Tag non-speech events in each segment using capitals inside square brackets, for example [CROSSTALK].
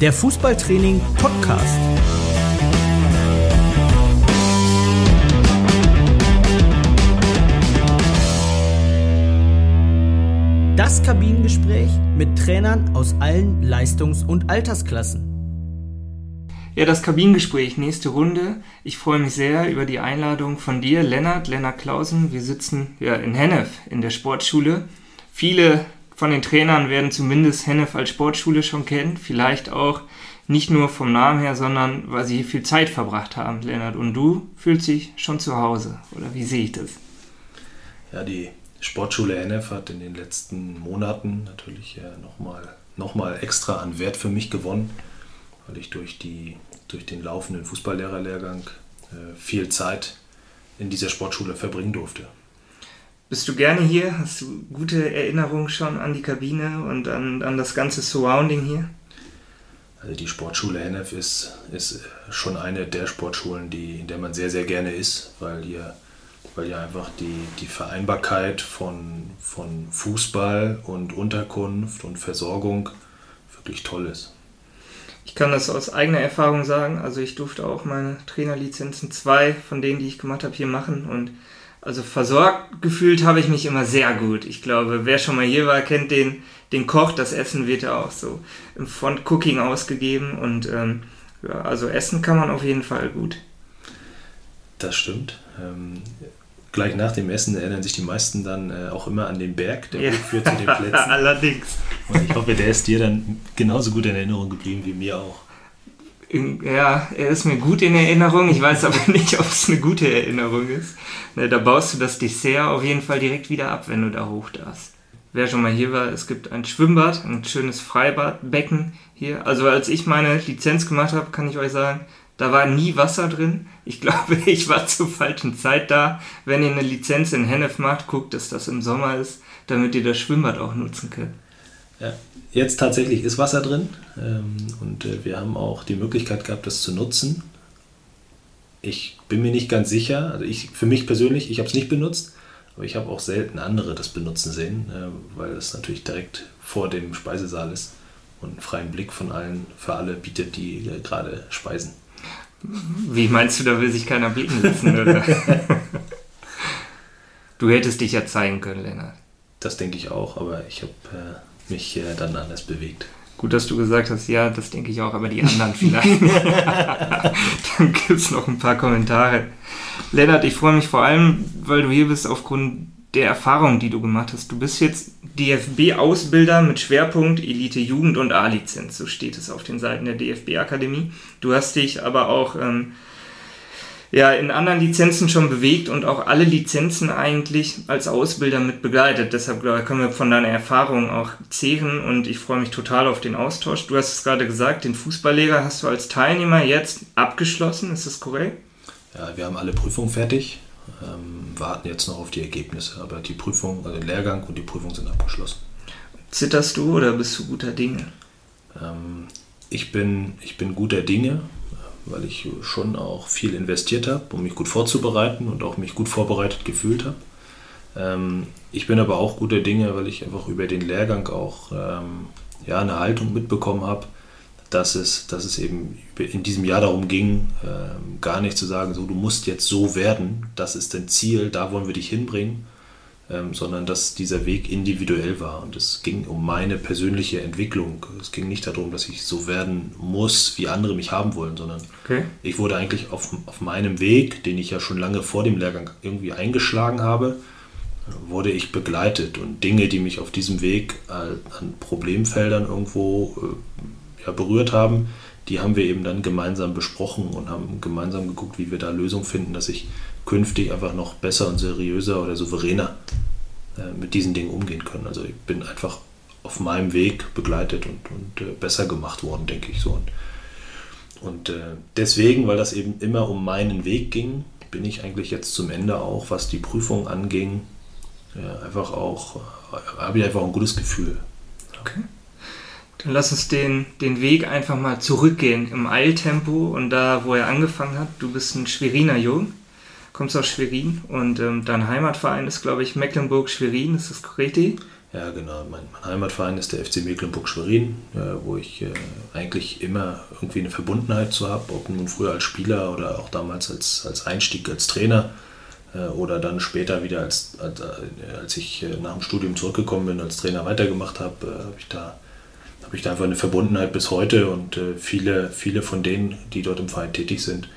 der Fußballtraining Podcast. Das Kabinengespräch mit Trainern aus allen Leistungs- und Altersklassen. Ja, das Kabinengespräch, nächste Runde. Ich freue mich sehr über die Einladung von dir, Lennart, Lennart Klausen. Wir sitzen ja in Hennef in der Sportschule. Viele von den Trainern werden zumindest Hennef als Sportschule schon kennen. Vielleicht auch nicht nur vom Namen her, sondern weil sie hier viel Zeit verbracht haben, Lennart. Und du fühlst dich schon zu Hause, oder wie sehe ich das? Ja, die Sportschule Hennef hat in den letzten Monaten natürlich nochmal noch mal extra an Wert für mich gewonnen weil ich durch, die, durch den laufenden Fußballlehrerlehrgang äh, viel Zeit in dieser Sportschule verbringen durfte. Bist du gerne hier? Hast du gute Erinnerungen schon an die Kabine und an, an das ganze Surrounding hier? Also die Sportschule Hennef ist, ist schon eine der Sportschulen, die, in der man sehr, sehr gerne ist, weil hier, weil hier einfach die, die Vereinbarkeit von, von Fußball und Unterkunft und Versorgung wirklich toll ist. Ich kann das aus eigener Erfahrung sagen. Also ich durfte auch meine Trainerlizenzen zwei von denen, die ich gemacht habe, hier machen. Und also versorgt gefühlt habe ich mich immer sehr gut. Ich glaube, wer schon mal hier war, kennt den, den Koch. Das Essen wird ja auch so im Front Cooking ausgegeben. Und ähm, ja, also essen kann man auf jeden Fall gut. Das stimmt. Ähm, gleich nach dem Essen erinnern sich die meisten dann äh, auch immer an den Berg, der ja. führt zu den [LAUGHS] Plätzen. Allerdings. Und ich hoffe, der ist dir dann genauso gut in Erinnerung geblieben wie mir auch. Ja, er ist mir gut in Erinnerung. Ich weiß aber [LAUGHS] nicht, ob es eine gute Erinnerung ist. Ne, da baust du das Dessert auf jeden Fall direkt wieder ab, wenn du da hoch darfst. Wer schon mal hier war, es gibt ein Schwimmbad, ein schönes Freibadbecken hier. Also als ich meine Lizenz gemacht habe, kann ich euch sagen, da war nie Wasser drin. Ich [LAUGHS] glaube, ich war zur falschen Zeit da. Wenn ihr eine Lizenz in Hennef macht, guckt, dass das im Sommer ist, damit ihr das Schwimmbad auch nutzen könnt. Ja, jetzt tatsächlich ist Wasser drin ähm, und äh, wir haben auch die Möglichkeit gehabt, das zu nutzen. Ich bin mir nicht ganz sicher, also ich, für mich persönlich, ich habe es nicht benutzt, aber ich habe auch selten andere das benutzen sehen, äh, weil es natürlich direkt vor dem Speisesaal ist und einen freien Blick von allen, für alle bietet, die äh, gerade speisen. Wie meinst du, da will sich keiner blicken lassen, oder? [LAUGHS] du hättest dich ja zeigen können, Lennart. Das denke ich auch, aber ich habe äh, mich äh, dann anders bewegt. Gut, dass du gesagt hast, ja, das denke ich auch, aber die anderen [LAUGHS] vielleicht. [LAUGHS] dann gibt es noch ein paar Kommentare. Lennart, ich freue mich vor allem, weil du hier bist, aufgrund der Erfahrung, die du gemacht hast. Du bist jetzt DFB-Ausbilder mit Schwerpunkt Elite Jugend und A-Lizenz, so steht es auf den Seiten der DFB-Akademie. Du hast dich aber auch ähm, ja, in anderen Lizenzen schon bewegt und auch alle Lizenzen eigentlich als Ausbilder mit begleitet. Deshalb glaube ich, können wir von deiner Erfahrung auch zehren und ich freue mich total auf den Austausch. Du hast es gerade gesagt, den Fußballlehrer hast du als Teilnehmer jetzt abgeschlossen, ist das korrekt? Ja, wir haben alle Prüfungen fertig ähm, warten jetzt noch auf die Ergebnisse. Aber die Prüfung, also der Lehrgang und die Prüfung sind abgeschlossen. Zitterst du oder bist du guter Dinge? Ähm, ich, bin, ich bin guter Dinge, weil ich schon auch viel investiert habe, um mich gut vorzubereiten und auch mich gut vorbereitet gefühlt habe. Ähm, ich bin aber auch guter Dinge, weil ich einfach über den Lehrgang auch ähm, ja, eine Haltung mitbekommen habe, dass es, dass es eben in diesem Jahr darum ging, äh, gar nicht zu sagen, so du musst jetzt so werden, das ist dein Ziel, da wollen wir dich hinbringen, ähm, sondern dass dieser Weg individuell war. Und es ging um meine persönliche Entwicklung. Es ging nicht darum, dass ich so werden muss, wie andere mich haben wollen, sondern okay. ich wurde eigentlich auf, auf meinem Weg, den ich ja schon lange vor dem Lehrgang irgendwie eingeschlagen habe, wurde ich begleitet und Dinge, die mich auf diesem Weg äh, an Problemfeldern irgendwo äh, ja, berührt haben, die haben wir eben dann gemeinsam besprochen und haben gemeinsam geguckt, wie wir da Lösungen finden, dass ich künftig einfach noch besser und seriöser oder souveräner äh, mit diesen Dingen umgehen kann. Also ich bin einfach auf meinem Weg begleitet und, und äh, besser gemacht worden, denke ich so. Und, und äh, deswegen, weil das eben immer um meinen Weg ging, bin ich eigentlich jetzt zum Ende auch, was die Prüfung anging, einfach auch, habe ich einfach ein gutes Gefühl. Okay. Dann lass uns den, den Weg einfach mal zurückgehen im Eiltempo und da, wo er angefangen hat. Du bist ein Schweriner Jung, kommst aus Schwerin und ähm, dein Heimatverein ist, glaube ich, Mecklenburg-Schwerin, ist das korrekt? Ja, genau. Mein, mein, Heimatverein ist der FC Mecklenburg-Schwerin, äh, wo ich äh, eigentlich immer irgendwie eine Verbundenheit zu habe, ob nun früher als Spieler oder auch damals als, als Einstieg als Trainer äh, oder dann später wieder, als, als, äh, als ich äh, nach dem Studium zurückgekommen bin, als Trainer weitergemacht habe, äh, habe ich da habe ich da einfach eine Verbundenheit bis heute und viele, viele von denen, die dort im Verein tätig sind,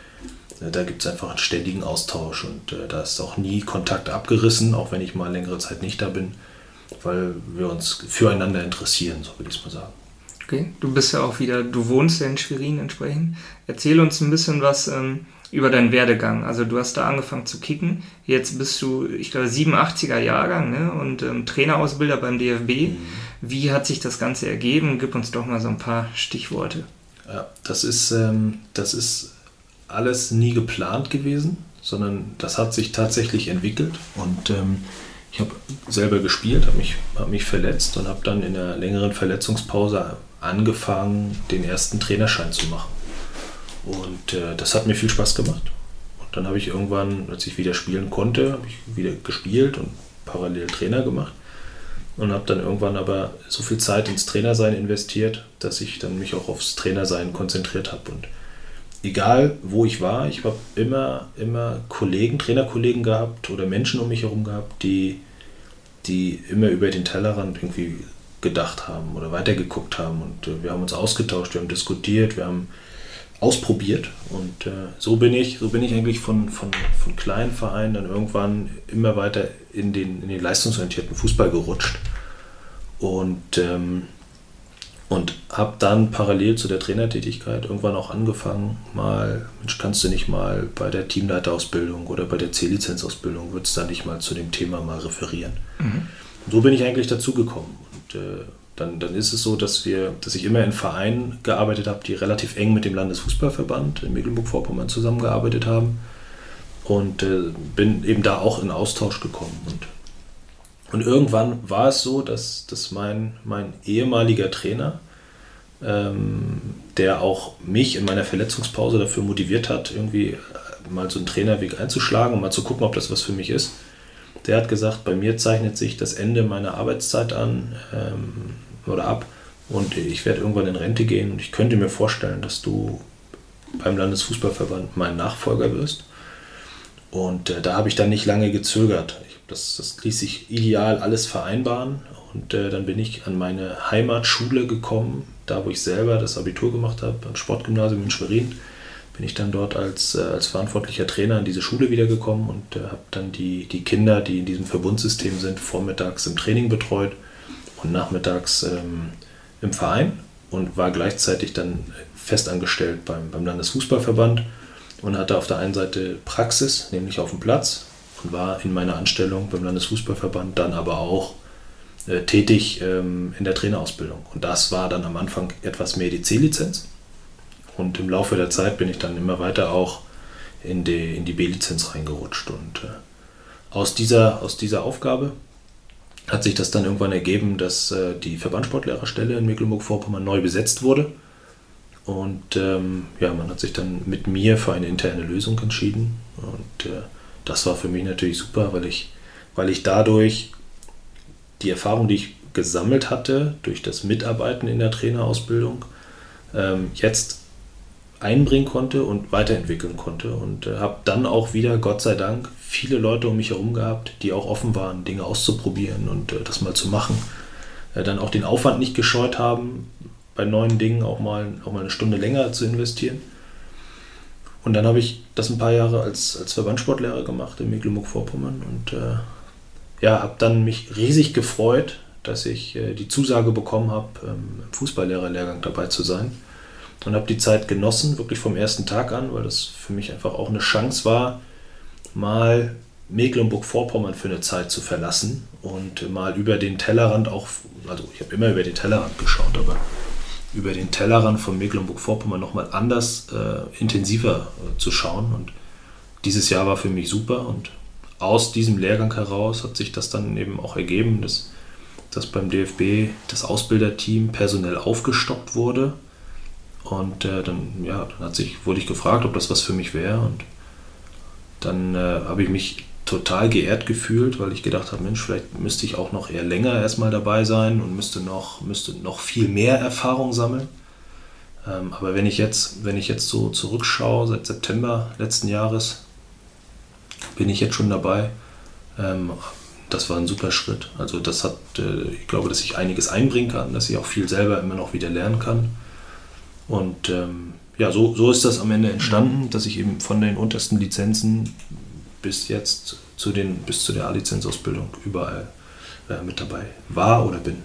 da gibt es einfach einen ständigen Austausch und da ist auch nie Kontakt abgerissen, auch wenn ich mal längere Zeit nicht da bin weil wir uns füreinander interessieren, so würde ich es mal sagen. Okay, du bist ja auch wieder, du wohnst ja in Schwerin entsprechend. Erzähl uns ein bisschen was ähm, über deinen Werdegang. Also du hast da angefangen zu kicken. Jetzt bist du, ich glaube, 87er Jahrgang ne? und ähm, Trainerausbilder beim DFB. Mhm. Wie hat sich das Ganze ergeben? Gib uns doch mal so ein paar Stichworte. Ja, das ist, ähm, das ist alles nie geplant gewesen, sondern das hat sich tatsächlich entwickelt und ähm, ich habe selber gespielt, habe mich, hab mich verletzt und habe dann in einer längeren Verletzungspause angefangen, den ersten Trainerschein zu machen. Und äh, das hat mir viel Spaß gemacht. Und dann habe ich irgendwann, als ich wieder spielen konnte, habe ich wieder gespielt und parallel Trainer gemacht. Und habe dann irgendwann aber so viel Zeit ins Trainersein investiert, dass ich dann mich auch aufs Trainersein konzentriert habe. Und egal wo ich war, ich habe immer, immer Kollegen, Trainerkollegen gehabt oder Menschen um mich herum gehabt, die, die immer über den Tellerrand irgendwie gedacht haben oder weitergeguckt haben. Und äh, wir haben uns ausgetauscht, wir haben diskutiert, wir haben ausprobiert. Und äh, so bin ich, so bin ich eigentlich von, von, von kleinen Vereinen dann irgendwann immer weiter in den, in den leistungsorientierten Fußball gerutscht. Und ähm, und habe dann parallel zu der Trainertätigkeit irgendwann auch angefangen, mal, Mensch, kannst du nicht mal bei der Teamleiterausbildung oder bei der C-Lizenzausbildung, würdest du da nicht mal zu dem Thema mal referieren. Mhm. So bin ich eigentlich dazu gekommen. Und äh, dann, dann ist es so, dass wir, dass ich immer in Vereinen gearbeitet habe, die relativ eng mit dem Landesfußballverband in Mecklenburg-Vorpommern zusammengearbeitet haben. Und äh, bin eben da auch in Austausch gekommen. Und und irgendwann war es so, dass, dass mein, mein ehemaliger Trainer, ähm, der auch mich in meiner Verletzungspause dafür motiviert hat, irgendwie mal so einen Trainerweg einzuschlagen und mal zu gucken, ob das was für mich ist, der hat gesagt, bei mir zeichnet sich das Ende meiner Arbeitszeit an ähm, oder ab und ich werde irgendwann in Rente gehen und ich könnte mir vorstellen, dass du beim Landesfußballverband mein Nachfolger wirst. Und äh, da habe ich dann nicht lange gezögert. Das, das ließ sich ideal alles vereinbaren. Und äh, dann bin ich an meine Heimatschule gekommen, da wo ich selber das Abitur gemacht habe, am Sportgymnasium in Schwerin. Bin ich dann dort als, äh, als verantwortlicher Trainer in diese Schule wiedergekommen und äh, habe dann die, die Kinder, die in diesem Verbundsystem sind, vormittags im Training betreut und nachmittags ähm, im Verein und war gleichzeitig dann festangestellt beim, beim Landesfußballverband und hatte auf der einen Seite Praxis, nämlich auf dem Platz, und war in meiner Anstellung beim Landesfußballverband dann aber auch äh, tätig ähm, in der Trainerausbildung. Und das war dann am Anfang etwas mehr die C-Lizenz. Und im Laufe der Zeit bin ich dann immer weiter auch in die, in die B-Lizenz reingerutscht. Und äh, aus, dieser, aus dieser Aufgabe hat sich das dann irgendwann ergeben, dass äh, die Verbandssportlehrerstelle in Mecklenburg-Vorpommern neu besetzt wurde. Und ähm, ja, man hat sich dann mit mir für eine interne Lösung entschieden. Und äh, das war für mich natürlich super, weil ich, weil ich dadurch die Erfahrung, die ich gesammelt hatte durch das Mitarbeiten in der Trainerausbildung, ähm, jetzt einbringen konnte und weiterentwickeln konnte. Und äh, habe dann auch wieder, Gott sei Dank, viele Leute um mich herum gehabt, die auch offen waren, Dinge auszuprobieren und äh, das mal zu machen. Äh, dann auch den Aufwand nicht gescheut haben, bei neuen Dingen auch mal, auch mal eine Stunde länger zu investieren. Und dann habe ich das ein paar Jahre als, als Verbandssportlehrer gemacht in Mecklenburg-Vorpommern und äh, ja, habe dann mich riesig gefreut, dass ich äh, die Zusage bekommen habe, ähm, im Fußballlehrerlehrgang dabei zu sein. Und habe die Zeit genossen, wirklich vom ersten Tag an, weil das für mich einfach auch eine Chance war, mal Mecklenburg-Vorpommern für eine Zeit zu verlassen und mal über den Tellerrand auch, also ich habe immer über den Tellerrand geschaut, aber über den Tellerrand von Mecklenburg-Vorpommern nochmal anders, äh, intensiver äh, zu schauen. Und dieses Jahr war für mich super und aus diesem Lehrgang heraus hat sich das dann eben auch ergeben, dass, dass beim DFB das Ausbilderteam personell aufgestockt wurde. Und äh, dann, ja, dann hat sich, wurde ich gefragt, ob das was für mich wäre. Und dann äh, habe ich mich total geehrt gefühlt, weil ich gedacht habe, Mensch, vielleicht müsste ich auch noch eher länger erstmal dabei sein und müsste noch, müsste noch viel mehr Erfahrung sammeln. Ähm, aber wenn ich jetzt, wenn ich jetzt so zurückschaue, seit September letzten Jahres, bin ich jetzt schon dabei. Ähm, das war ein super Schritt. Also das hat, äh, ich glaube, dass ich einiges einbringen kann, dass ich auch viel selber immer noch wieder lernen kann. Und ähm, ja, so, so ist das am Ende entstanden, dass ich eben von den untersten Lizenzen bis jetzt zu den, bis zu der A-Lizenzausbildung überall äh, mit dabei war oder bin.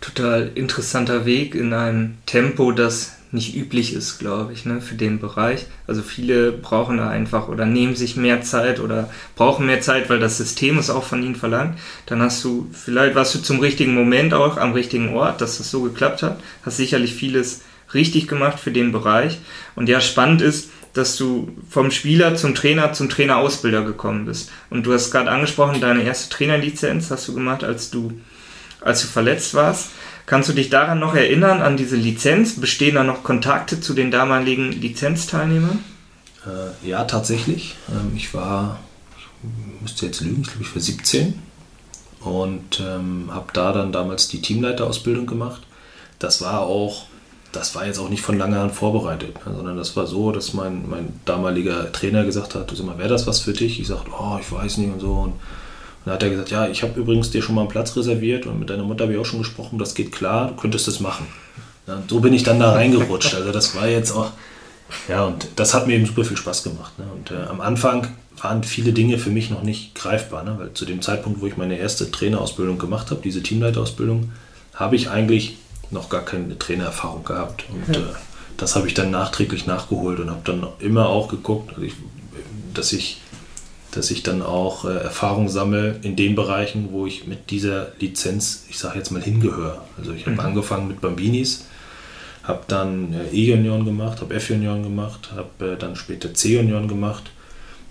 Total interessanter Weg in einem Tempo, das nicht üblich ist, glaube ich, ne, für den Bereich. Also viele brauchen da einfach oder nehmen sich mehr Zeit oder brauchen mehr Zeit, weil das System es auch von ihnen verlangt. Dann hast du, vielleicht warst du zum richtigen Moment auch am richtigen Ort, dass das so geklappt hat. Hast sicherlich vieles richtig gemacht für den Bereich. Und ja, spannend ist, dass du vom Spieler zum Trainer zum Trainerausbilder gekommen bist. Und du hast gerade angesprochen, deine erste Trainerlizenz hast du gemacht, als du, als du verletzt warst. Kannst du dich daran noch erinnern, an diese Lizenz? Bestehen da noch Kontakte zu den damaligen Lizenzteilnehmern? Äh, ja, tatsächlich. Ähm, ich war, ich müsste jetzt lügen, ich glaube, ich war 17 und ähm, habe da dann damals die Teamleiterausbildung gemacht. Das war auch, das war jetzt auch nicht von langer Hand vorbereitet, ne, sondern das war so, dass mein, mein damaliger Trainer gesagt hat, sag mal, wäre das was für dich? Ich sagte, oh, ich weiß nicht und so. Und dann hat er gesagt, ja, ich habe übrigens dir schon mal einen Platz reserviert und mit deiner Mutter habe ich auch schon gesprochen, das geht klar, du könntest das machen. Ja, so bin ich dann da reingerutscht. Also das war jetzt auch, ja, und das hat mir eben super viel Spaß gemacht. Ne? Und äh, am Anfang waren viele Dinge für mich noch nicht greifbar, ne? weil zu dem Zeitpunkt, wo ich meine erste Trainerausbildung gemacht habe, diese Teamleiterausbildung, habe ich eigentlich noch gar keine Trainererfahrung gehabt. Und ja. äh, das habe ich dann nachträglich nachgeholt und habe dann immer auch geguckt, also dass ich dass ich dann auch äh, Erfahrung sammle in den Bereichen, wo ich mit dieser Lizenz, ich sage jetzt mal, hingehöre. Also ich habe mhm. angefangen mit Bambinis, habe dann äh, E-Union gemacht, habe F-Union gemacht, habe äh, dann später C-Union gemacht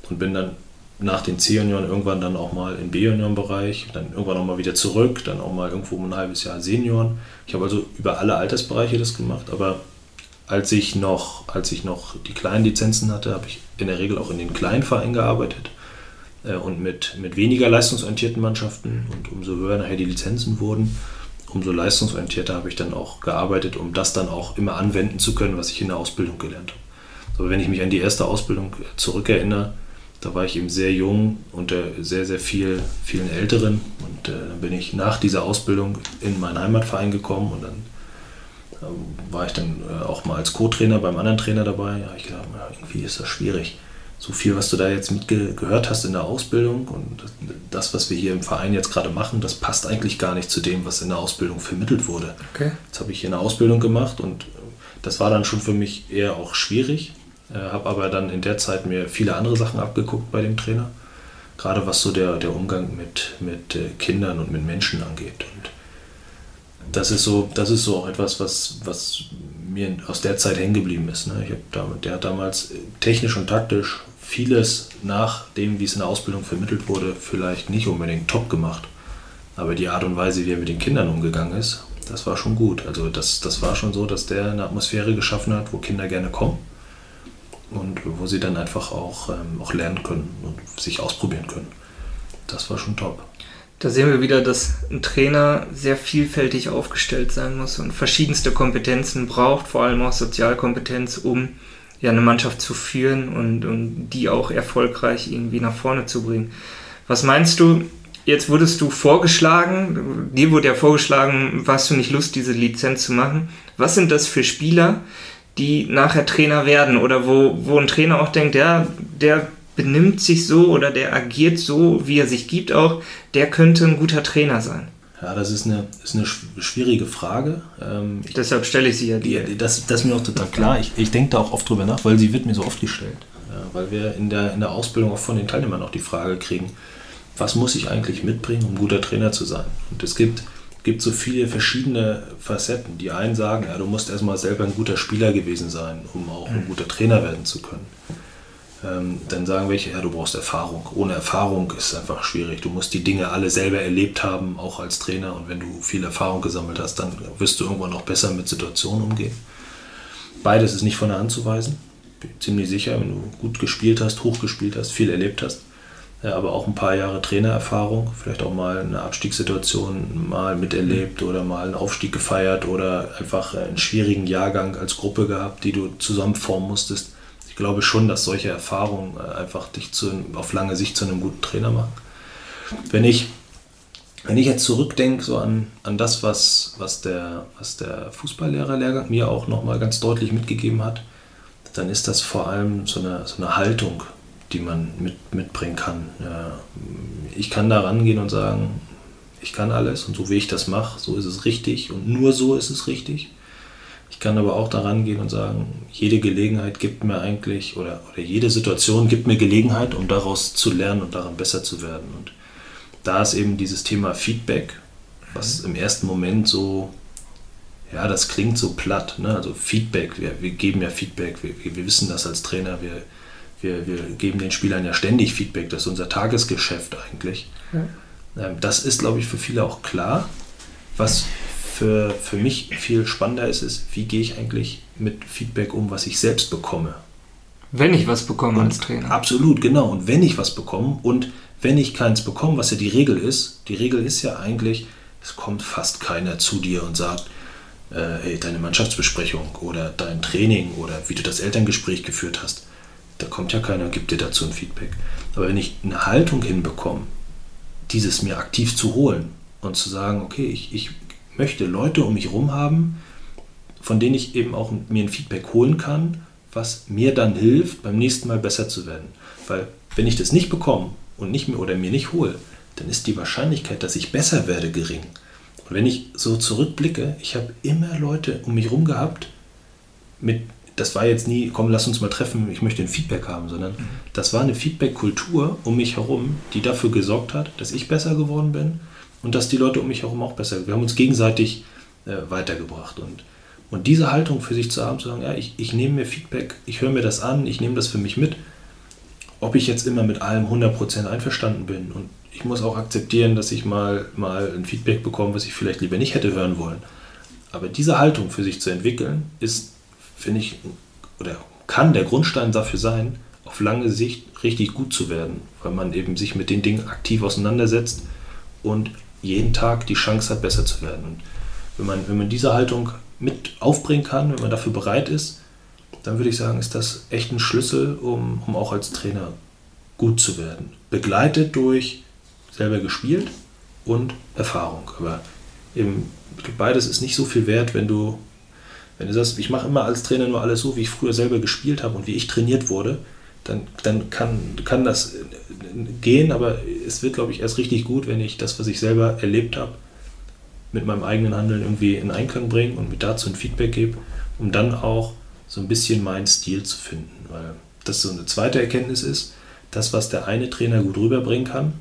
und bin dann nach den C-Union irgendwann dann auch mal im B-Union-Bereich, dann irgendwann auch mal wieder zurück, dann auch mal irgendwo ein halbes Jahr Senioren. Ich habe also über alle Altersbereiche das gemacht, aber als ich noch, als ich noch die kleinen Lizenzen hatte, habe ich in der Regel auch in den kleinen Vereinen gearbeitet äh, und mit, mit weniger leistungsorientierten Mannschaften und umso höher nachher die Lizenzen wurden, umso leistungsorientierter habe ich dann auch gearbeitet, um das dann auch immer anwenden zu können, was ich in der Ausbildung gelernt habe. Aber wenn ich mich an die erste Ausbildung zurückerinnere, da war ich eben sehr jung unter sehr, sehr viel, vielen Älteren und äh, dann bin ich nach dieser Ausbildung in meinen Heimatverein gekommen und dann äh, war ich dann äh, auch mal als Co-Trainer beim anderen Trainer dabei. Da habe ich gedacht, ja, irgendwie ist das schwierig so viel, was du da jetzt mitgehört hast in der Ausbildung und das, was wir hier im Verein jetzt gerade machen, das passt eigentlich gar nicht zu dem, was in der Ausbildung vermittelt wurde. Okay. Jetzt habe ich hier eine Ausbildung gemacht und das war dann schon für mich eher auch schwierig, äh, habe aber dann in der Zeit mir viele andere Sachen abgeguckt bei dem Trainer, gerade was so der, der Umgang mit, mit äh, Kindern und mit Menschen angeht. Und das ist so, das ist so auch etwas, was, was mir aus der Zeit hängen geblieben ist. Ne? Ich hab der hat damals technisch und taktisch vieles nach dem, wie es in der Ausbildung vermittelt wurde, vielleicht nicht unbedingt top gemacht. Aber die Art und Weise, wie er mit den Kindern umgegangen ist, das war schon gut. Also das, das war schon so, dass der eine Atmosphäre geschaffen hat, wo Kinder gerne kommen und wo sie dann einfach auch, ähm, auch lernen können und sich ausprobieren können. Das war schon top. Da sehen wir wieder, dass ein Trainer sehr vielfältig aufgestellt sein muss und verschiedenste Kompetenzen braucht, vor allem auch Sozialkompetenz, um ja eine Mannschaft zu führen und, und die auch erfolgreich irgendwie nach vorne zu bringen. Was meinst du? Jetzt wurdest du vorgeschlagen, dir wurde ja vorgeschlagen, warst du nicht Lust, diese Lizenz zu machen. Was sind das für Spieler, die nachher Trainer werden oder wo, wo ein Trainer auch denkt, ja, der benimmt sich so oder der agiert so, wie er sich gibt auch, der könnte ein guter Trainer sein? Ja, das ist eine, ist eine schwierige Frage. Ähm, Deshalb stelle ich sie ja dir. Das, das ist mir auch total klar. Ich, ich denke da auch oft drüber nach, weil sie wird mir so oft gestellt. Ja, weil wir in der, in der Ausbildung auch von den Teilnehmern auch die Frage kriegen, was muss ich eigentlich mitbringen, um guter Trainer zu sein? Und es gibt, gibt so viele verschiedene Facetten. Die einen sagen, ja, du musst erstmal selber ein guter Spieler gewesen sein, um auch ein guter Trainer werden zu können ähm, dann sagen welche, ja, du brauchst Erfahrung. Ohne Erfahrung ist es einfach schwierig. Du musst die Dinge alle selber erlebt haben, auch als Trainer. Und wenn du viel Erfahrung gesammelt hast, dann wirst du irgendwann auch besser mit Situationen umgehen. Beides ist nicht von der Hand zu weisen. Bin ziemlich sicher, wenn du gut gespielt hast, hoch gespielt hast, viel erlebt hast, aber auch ein paar Jahre Trainererfahrung, vielleicht auch mal eine Abstiegssituation mal miterlebt oder mal einen Aufstieg gefeiert oder einfach einen schwierigen Jahrgang als Gruppe gehabt, die du zusammenformen musstest. Ich glaube schon, dass solche Erfahrungen äh, einfach dich zu, auf lange Sicht zu einem guten Trainer machen. Wenn ich, wenn ich jetzt zurückdenke so an, an das, was, was der, was der Fußballlehrer-Lehrgang mir auch nochmal ganz deutlich mitgegeben hat, dann ist das vor allem so eine, so eine Haltung, die man mit, mitbringen kann. Ich kann da rangehen und sagen, ich kann alles und so wie ich das mache, so ist es richtig und nur so ist es richtig. Ich kann aber auch daran gehen und sagen, jede Gelegenheit gibt mir eigentlich oder, oder jede Situation gibt mir Gelegenheit, um daraus zu lernen und daran besser zu werden. Und da ist eben dieses Thema Feedback, was im ersten Moment so, ja, das klingt so platt. Ne? Also Feedback, wir, wir geben ja Feedback, wir, wir wissen das als Trainer, wir, wir, wir geben den Spielern ja ständig Feedback, das ist unser Tagesgeschäft eigentlich. Ja. Ähm, das ist, glaube ich, für viele auch klar. Was für, für mich viel spannender ist, ist, wie gehe ich eigentlich mit Feedback um, was ich selbst bekomme. Wenn ich was bekomme und als Trainer. Absolut, genau. Und wenn ich was bekomme und wenn ich keins bekomme, was ja die Regel ist, die Regel ist ja eigentlich, es kommt fast keiner zu dir und sagt, äh, hey, deine Mannschaftsbesprechung oder dein Training oder wie du das Elterngespräch geführt hast da kommt ja keiner und gibt dir dazu ein Feedback. Aber wenn ich eine Haltung hinbekomme, dieses mir aktiv zu holen und zu sagen, okay, ich, ich möchte Leute um mich herum haben, von denen ich eben auch mir ein Feedback holen kann, was mir dann hilft, beim nächsten Mal besser zu werden. Weil wenn ich das nicht bekomme und nicht mehr oder mir nicht hole, dann ist die Wahrscheinlichkeit, dass ich besser werde, gering. Und wenn ich so zurückblicke, ich habe immer Leute um mich herum gehabt, mit das war jetzt nie, komm, lass uns mal treffen, ich möchte ein Feedback haben, sondern mhm. das war eine Feedback-Kultur um mich herum, die dafür gesorgt hat, dass ich besser geworden bin und dass die Leute um mich herum auch besser. Wir haben uns gegenseitig äh, weitergebracht und und diese Haltung für sich zu haben, zu sagen, ja, ich, ich nehme mir Feedback, ich höre mir das an, ich nehme das für mich mit, ob ich jetzt immer mit allem 100% einverstanden bin. Und ich muss auch akzeptieren, dass ich mal, mal ein Feedback bekomme, was ich vielleicht lieber nicht hätte hören wollen. Aber diese Haltung für sich zu entwickeln, ist finde ich, oder kann der Grundstein dafür sein, auf lange Sicht richtig gut zu werden, weil man eben sich mit den Dingen aktiv auseinandersetzt und jeden Tag die Chance hat, besser zu werden. Und wenn man, wenn man diese Haltung mit aufbringen kann, wenn man dafür bereit ist, dann würde ich sagen, ist das echt ein Schlüssel, um, um auch als Trainer gut zu werden. Begleitet durch selber gespielt und Erfahrung. Aber eben beides ist nicht so viel wert, wenn du wenn du sagst, ich mache immer als Trainer nur alles so, wie ich früher selber gespielt habe und wie ich trainiert wurde, dann, dann kann, kann das äh, gehen, aber es wird, glaube ich, erst richtig gut, wenn ich das, was ich selber erlebt habe, mit meinem eigenen Handeln irgendwie in Einklang bringe und mir dazu ein Feedback gebe, um dann auch so ein bisschen meinen Stil zu finden. Weil das so eine zweite Erkenntnis ist, das, was der eine Trainer gut rüberbringen kann,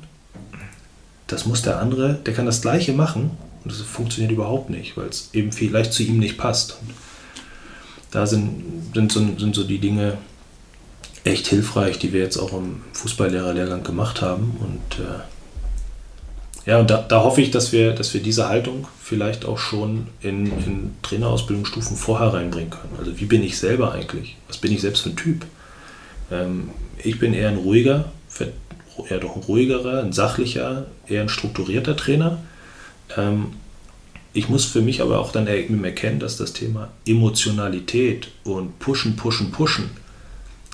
das muss der andere, der kann das gleiche machen und das funktioniert überhaupt nicht, weil es eben vielleicht zu ihm nicht passt. Und da sind, sind, so, sind so die Dinge echt hilfreich, die wir jetzt auch im Fußballlehrerlehrgang gemacht haben. Und äh, ja, und da, da, hoffe ich, dass wir, dass wir diese Haltung vielleicht auch schon in, in Trainerausbildungsstufen vorher reinbringen können. Also wie bin ich selber eigentlich? Was bin ich selbst für ein Typ? Ähm, ich bin eher ein ruhiger, eher doch ein ruhigerer, ein sachlicher, eher ein strukturierter Trainer. Ähm, ich muss für mich aber auch dann erkennen, dass das Thema Emotionalität und Pushen, Pushen, Pushen,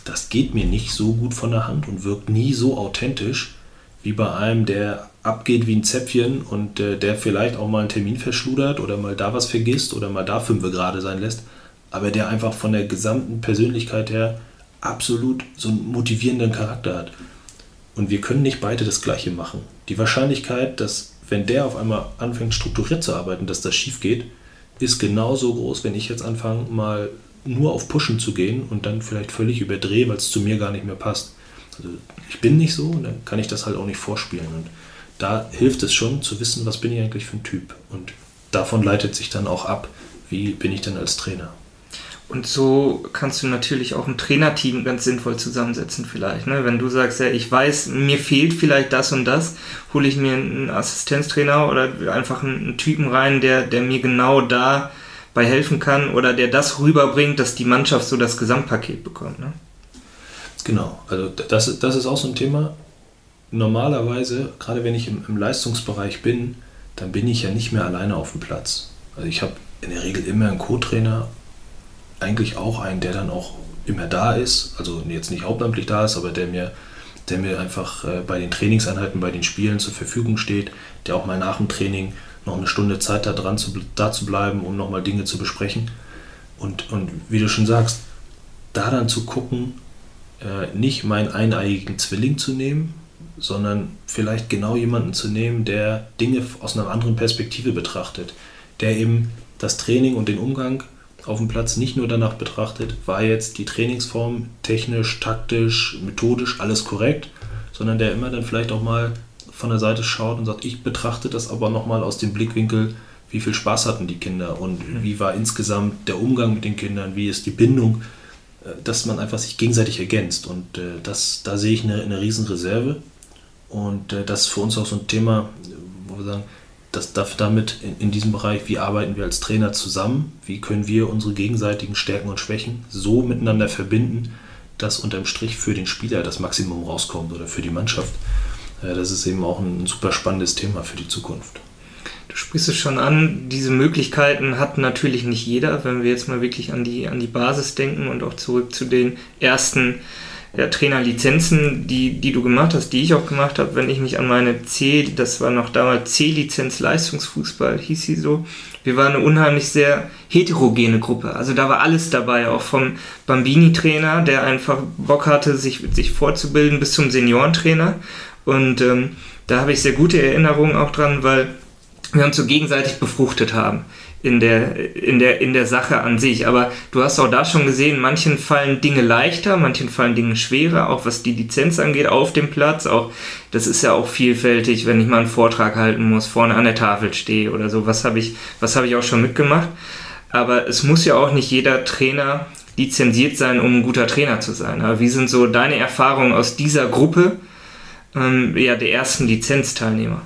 das geht mir nicht so gut von der Hand und wirkt nie so authentisch wie bei einem, der abgeht wie ein Zäpfchen und äh, der vielleicht auch mal einen Termin verschludert oder mal da was vergisst oder mal da fünf gerade sein lässt, aber der einfach von der gesamten Persönlichkeit her absolut so einen motivierenden Charakter hat. Und wir können nicht beide das Gleiche machen. Die Wahrscheinlichkeit, dass wenn der auf einmal anfängt strukturiert zu arbeiten, dass das schief geht, ist genauso groß, wenn ich jetzt anfange, mal nur auf Pushen zu gehen und dann vielleicht völlig überdrehe, weil es zu mir gar nicht mehr passt. Also ich bin nicht so und dann kann ich das halt auch nicht vorspielen. Und da hilft es schon zu wissen, was bin ich eigentlich für ein Typ. Und davon leitet sich dann auch ab, wie bin ich denn als Trainer. Und so kannst du natürlich auch ein Trainerteam ganz sinnvoll zusammensetzen vielleicht. Ne? Wenn du sagst, ja, ich weiß, mir fehlt vielleicht das und das, hole ich mir einen Assistenztrainer oder einfach einen Typen rein, der, der mir genau dabei helfen kann oder der das rüberbringt, dass die Mannschaft so das Gesamtpaket bekommt. Ne? Genau, also das, das ist auch so ein Thema. normalerweise, gerade wenn ich im, im Leistungsbereich bin, dann bin ich ja nicht mehr alleine auf dem Platz. Also ich habe in der Regel immer einen Co-Trainer, eigentlich auch einen, der dann auch immer da ist, also jetzt nicht hauptamtlich da ist, aber der mir, der mir einfach äh, bei den Trainingseinheiten, bei den Spielen zur Verfügung steht, der auch mal nach dem Training noch eine Stunde Zeit hat, dran zu, da zu bleiben, um nochmal Dinge zu besprechen. Und, und wie du schon sagst, da dann zu gucken, äh, nicht meinen eineiigen Zwilling zu nehmen, sondern vielleicht genau jemanden zu nehmen, der Dinge aus einer anderen Perspektive betrachtet, der eben das Training und den Umgang auf dem Platz nicht nur danach betrachtet, war jetzt die Trainingsform technisch, taktisch, methodisch alles korrekt, sondern der immer dann vielleicht auch mal von der Seite schaut und sagt, ich betrachte das aber nochmal aus dem Blickwinkel, wie viel Spaß hatten die Kinder und mhm. wie war insgesamt der Umgang mit den Kindern, wie ist die Bindung, äh, dass man einfach sich gegenseitig ergänzt. Und äh, das, da sehe ich eine, eine Riesenreserve. Und äh, das ist für uns auch so ein Thema, wo wir sagen, das darf damit in, in, diesem Bereich, wie arbeiten wir als Trainer zusammen, wie können wir unsere gegenseitigen Stärken und Schwächen so miteinander verbinden, dass unterm Strich für den Spieler das Maximum rauskommt oder für die Mannschaft. Äh, das ist eben auch ein super spannendes Thema für die Zukunft. Du sprichst es schon an, diese Möglichkeiten hat natürlich nicht jeder, wenn wir jetzt mal wirklich an die, an die Basis denken und auch zurück zu den ersten ja, Trainerlizenzen, die, die du gemacht hast, die ich auch gemacht habe, wenn ich mich an meine C, das war noch damals C-Lizenz Leistungsfußball, hieß sie so. Wir waren eine unheimlich sehr heterogene Gruppe. Also da war alles dabei, auch vom Bambini-Trainer, der einfach Bock hatte, sich, sich fortzubilden, bis zum Seniorentrainer. Und ähm, da habe ich sehr gute Erinnerungen auch dran, weil wir uns so gegenseitig befruchtet haben in der, in der, in der Sache an sich. Aber du hast auch da schon gesehen, manchen fallen Dinge leichter, manchen fallen Dinge schwerer, auch was die Lizenz angeht auf dem Platz. Auch, das ist ja auch vielfältig, wenn ich mal einen Vortrag halten muss, vorne an der Tafel stehe oder so. Was habe ich, was habe ich auch schon mitgemacht? Aber es muss ja auch nicht jeder Trainer lizenziert sein, um ein guter Trainer zu sein. Aber wie sind so deine Erfahrungen aus dieser Gruppe ähm, ja, der ersten Lizenzteilnehmer?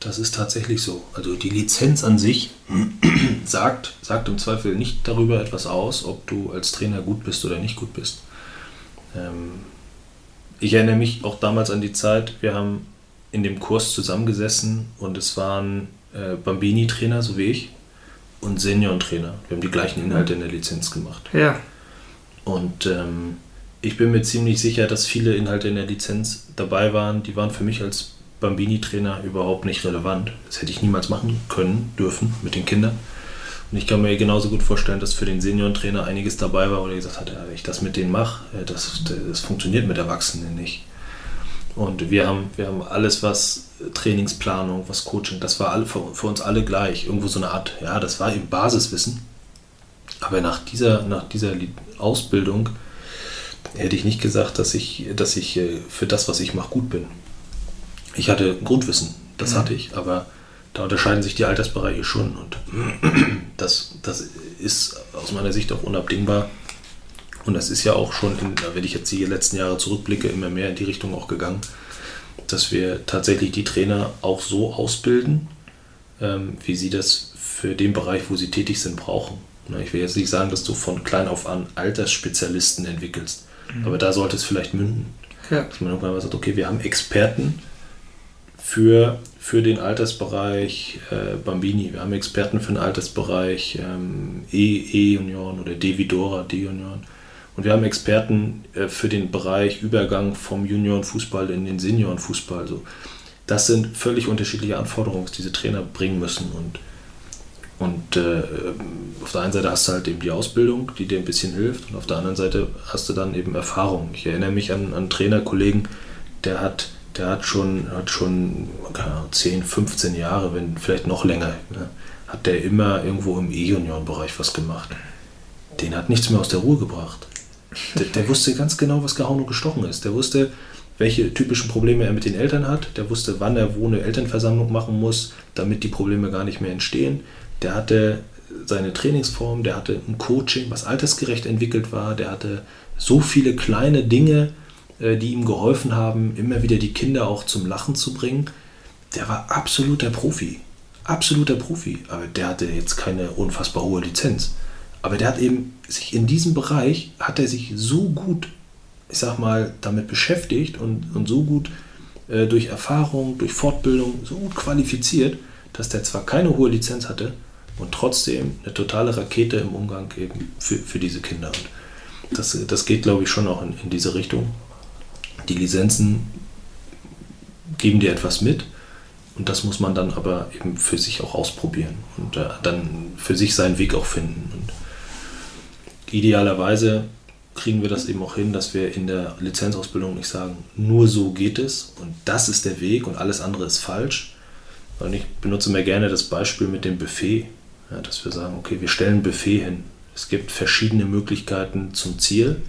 Das ist tatsächlich so. Also die Lizenz an sich [CLEARS THROAT] sagt, sagt im Zweifel nicht darüber etwas aus, ob du als Trainer gut bist oder nicht gut bist. Ähm, ich erinnere mich auch damals an die Zeit, wir haben in dem Kurs zusammengesessen und es waren äh, Bambini-Trainer, so wie ich, und Senioren-Trainer. Wir haben die gleichen Inhalte in der Lizenz gemacht. Ja. Und ähm, ich bin mir ziemlich sicher, dass viele Inhalte in der Lizenz dabei waren, die waren für mich als Bambini-Trainer überhaupt nicht relevant. Das hätte ich niemals machen können, dürfen mit den Kindern. Und ich kann mir genauso gut vorstellen, dass für den Seniorentrainer einiges dabei war, wo er gesagt hat, wenn ich das mit denen mache, das, das funktioniert mit Erwachsenen nicht. Und wir haben, wir haben alles, was Trainingsplanung, was Coaching, das war alle, für, für uns alle gleich. Irgendwo so eine Art, ja, das war eben Basiswissen. Aber nach dieser, nach dieser Ausbildung hätte ich nicht gesagt, dass ich, dass ich äh, für das, was ich mache, gut bin. Ich hatte Grundwissen, das mhm. hatte ich, aber da unterscheiden sich die Altersbereiche schon und [CLEARS THROAT] das, das ist aus meiner Sicht auch unabdingbar. Und das ist ja auch schon, in, wenn ich jetzt die letzten Jahre zurückblicke, immer mehr in die Richtung auch gegangen, dass wir tatsächlich die Trainer auch so ausbilden, ähm, wie sie das für den Bereich, wo sie tätig sind, brauchen. Ich will jetzt nicht sagen, dass du von klein auf an Altersspezialisten entwickelst, mhm. aber da sollte es vielleicht münden. Ja. Dass man irgendwann mal sagt, okay, wir haben Experten, für, für den Altersbereich äh, Bambini. Wir haben Experten für den Altersbereich ähm, E-Union oder Devidora D-Union. Und wir haben Experten äh, für den Bereich Übergang vom Juniorenfußball in den Seniorenfußball. Also das sind völlig unterschiedliche Anforderungen, die diese Trainer bringen müssen. Und, und äh, auf der einen Seite hast du halt eben die Ausbildung, die dir ein bisschen hilft. Und auf der anderen Seite hast du dann eben Erfahrung. Ich erinnere mich an einen Trainerkollegen, der hat der hat schon, hat schon Ahnung, 10, 15 Jahre, wenn vielleicht noch länger, ne, hat der immer irgendwo im E-Union-Bereich was gemacht. Den hat nichts mehr aus der Ruhe gebracht. Der, der, wusste ganz genau, was gehauen und gestochen ist. Der wusste, welche typischen Probleme er mit den Eltern hat. Der wusste, wann er wo eine Elternversammlung machen muss, damit die Probleme gar nicht mehr entstehen. Der hatte seine Trainingsform, der hatte ein Coaching, was altersgerecht entwickelt war. Der hatte so viele kleine Dinge, die ihm geholfen haben, immer wieder die Kinder auch zum Lachen zu bringen. Der war absoluter Profi. Absoluter Profi. Aber der hatte jetzt keine unfassbar hohe Lizenz. Aber der hat eben sich in diesem Bereich, hat er sich so gut, ich sag mal, damit beschäftigt und, und so gut äh, durch Erfahrung, durch Fortbildung so gut qualifiziert, dass der zwar keine hohe Lizenz hatte und trotzdem eine totale Rakete im Umgang eben für, für diese Kinder. Und das, das geht, glaube ich, schon auch in, in diese Richtung. Die Lizenzen geben dir etwas mit und das muss man dann aber eben für sich auch ausprobieren und äh, dann für sich seinen Weg auch finden. Und idealerweise kriegen wir das eben auch hin, dass wir in der Lizenzausbildung nicht sagen, nur so geht es und das ist der Weg und alles andere ist falsch. Und ich benutze mir gerne das Beispiel mit dem Buffet, ja, dass wir sagen, okay, wir stellen ein Buffet hin. Es gibt verschiedene Möglichkeiten zum Ziel.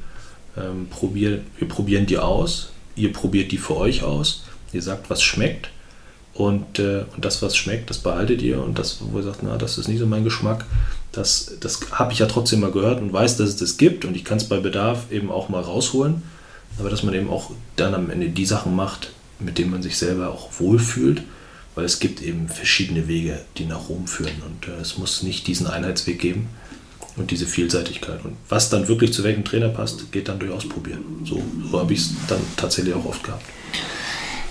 Ähm, probier, wir probieren die aus, ihr probiert die für euch aus, ihr sagt, was schmeckt. Und, äh, und das, was schmeckt, das behaltet ihr. Und das, wo ihr sagt, na, das ist nicht so mein Geschmack, das, das habe ich ja trotzdem mal gehört und weiß, dass es das gibt. Und ich kann es bei Bedarf eben auch mal rausholen. Aber dass man eben auch dann am Ende die Sachen macht, mit denen man sich selber auch wohlfühlt, weil es gibt eben verschiedene Wege, die nach Rom führen. Und äh, es muss nicht diesen Einheitsweg geben und diese Vielseitigkeit. Und was dann wirklich zu welchem Trainer passt, geht dann durch Ausprobieren. So, so habe ich es dann tatsächlich auch oft gehabt.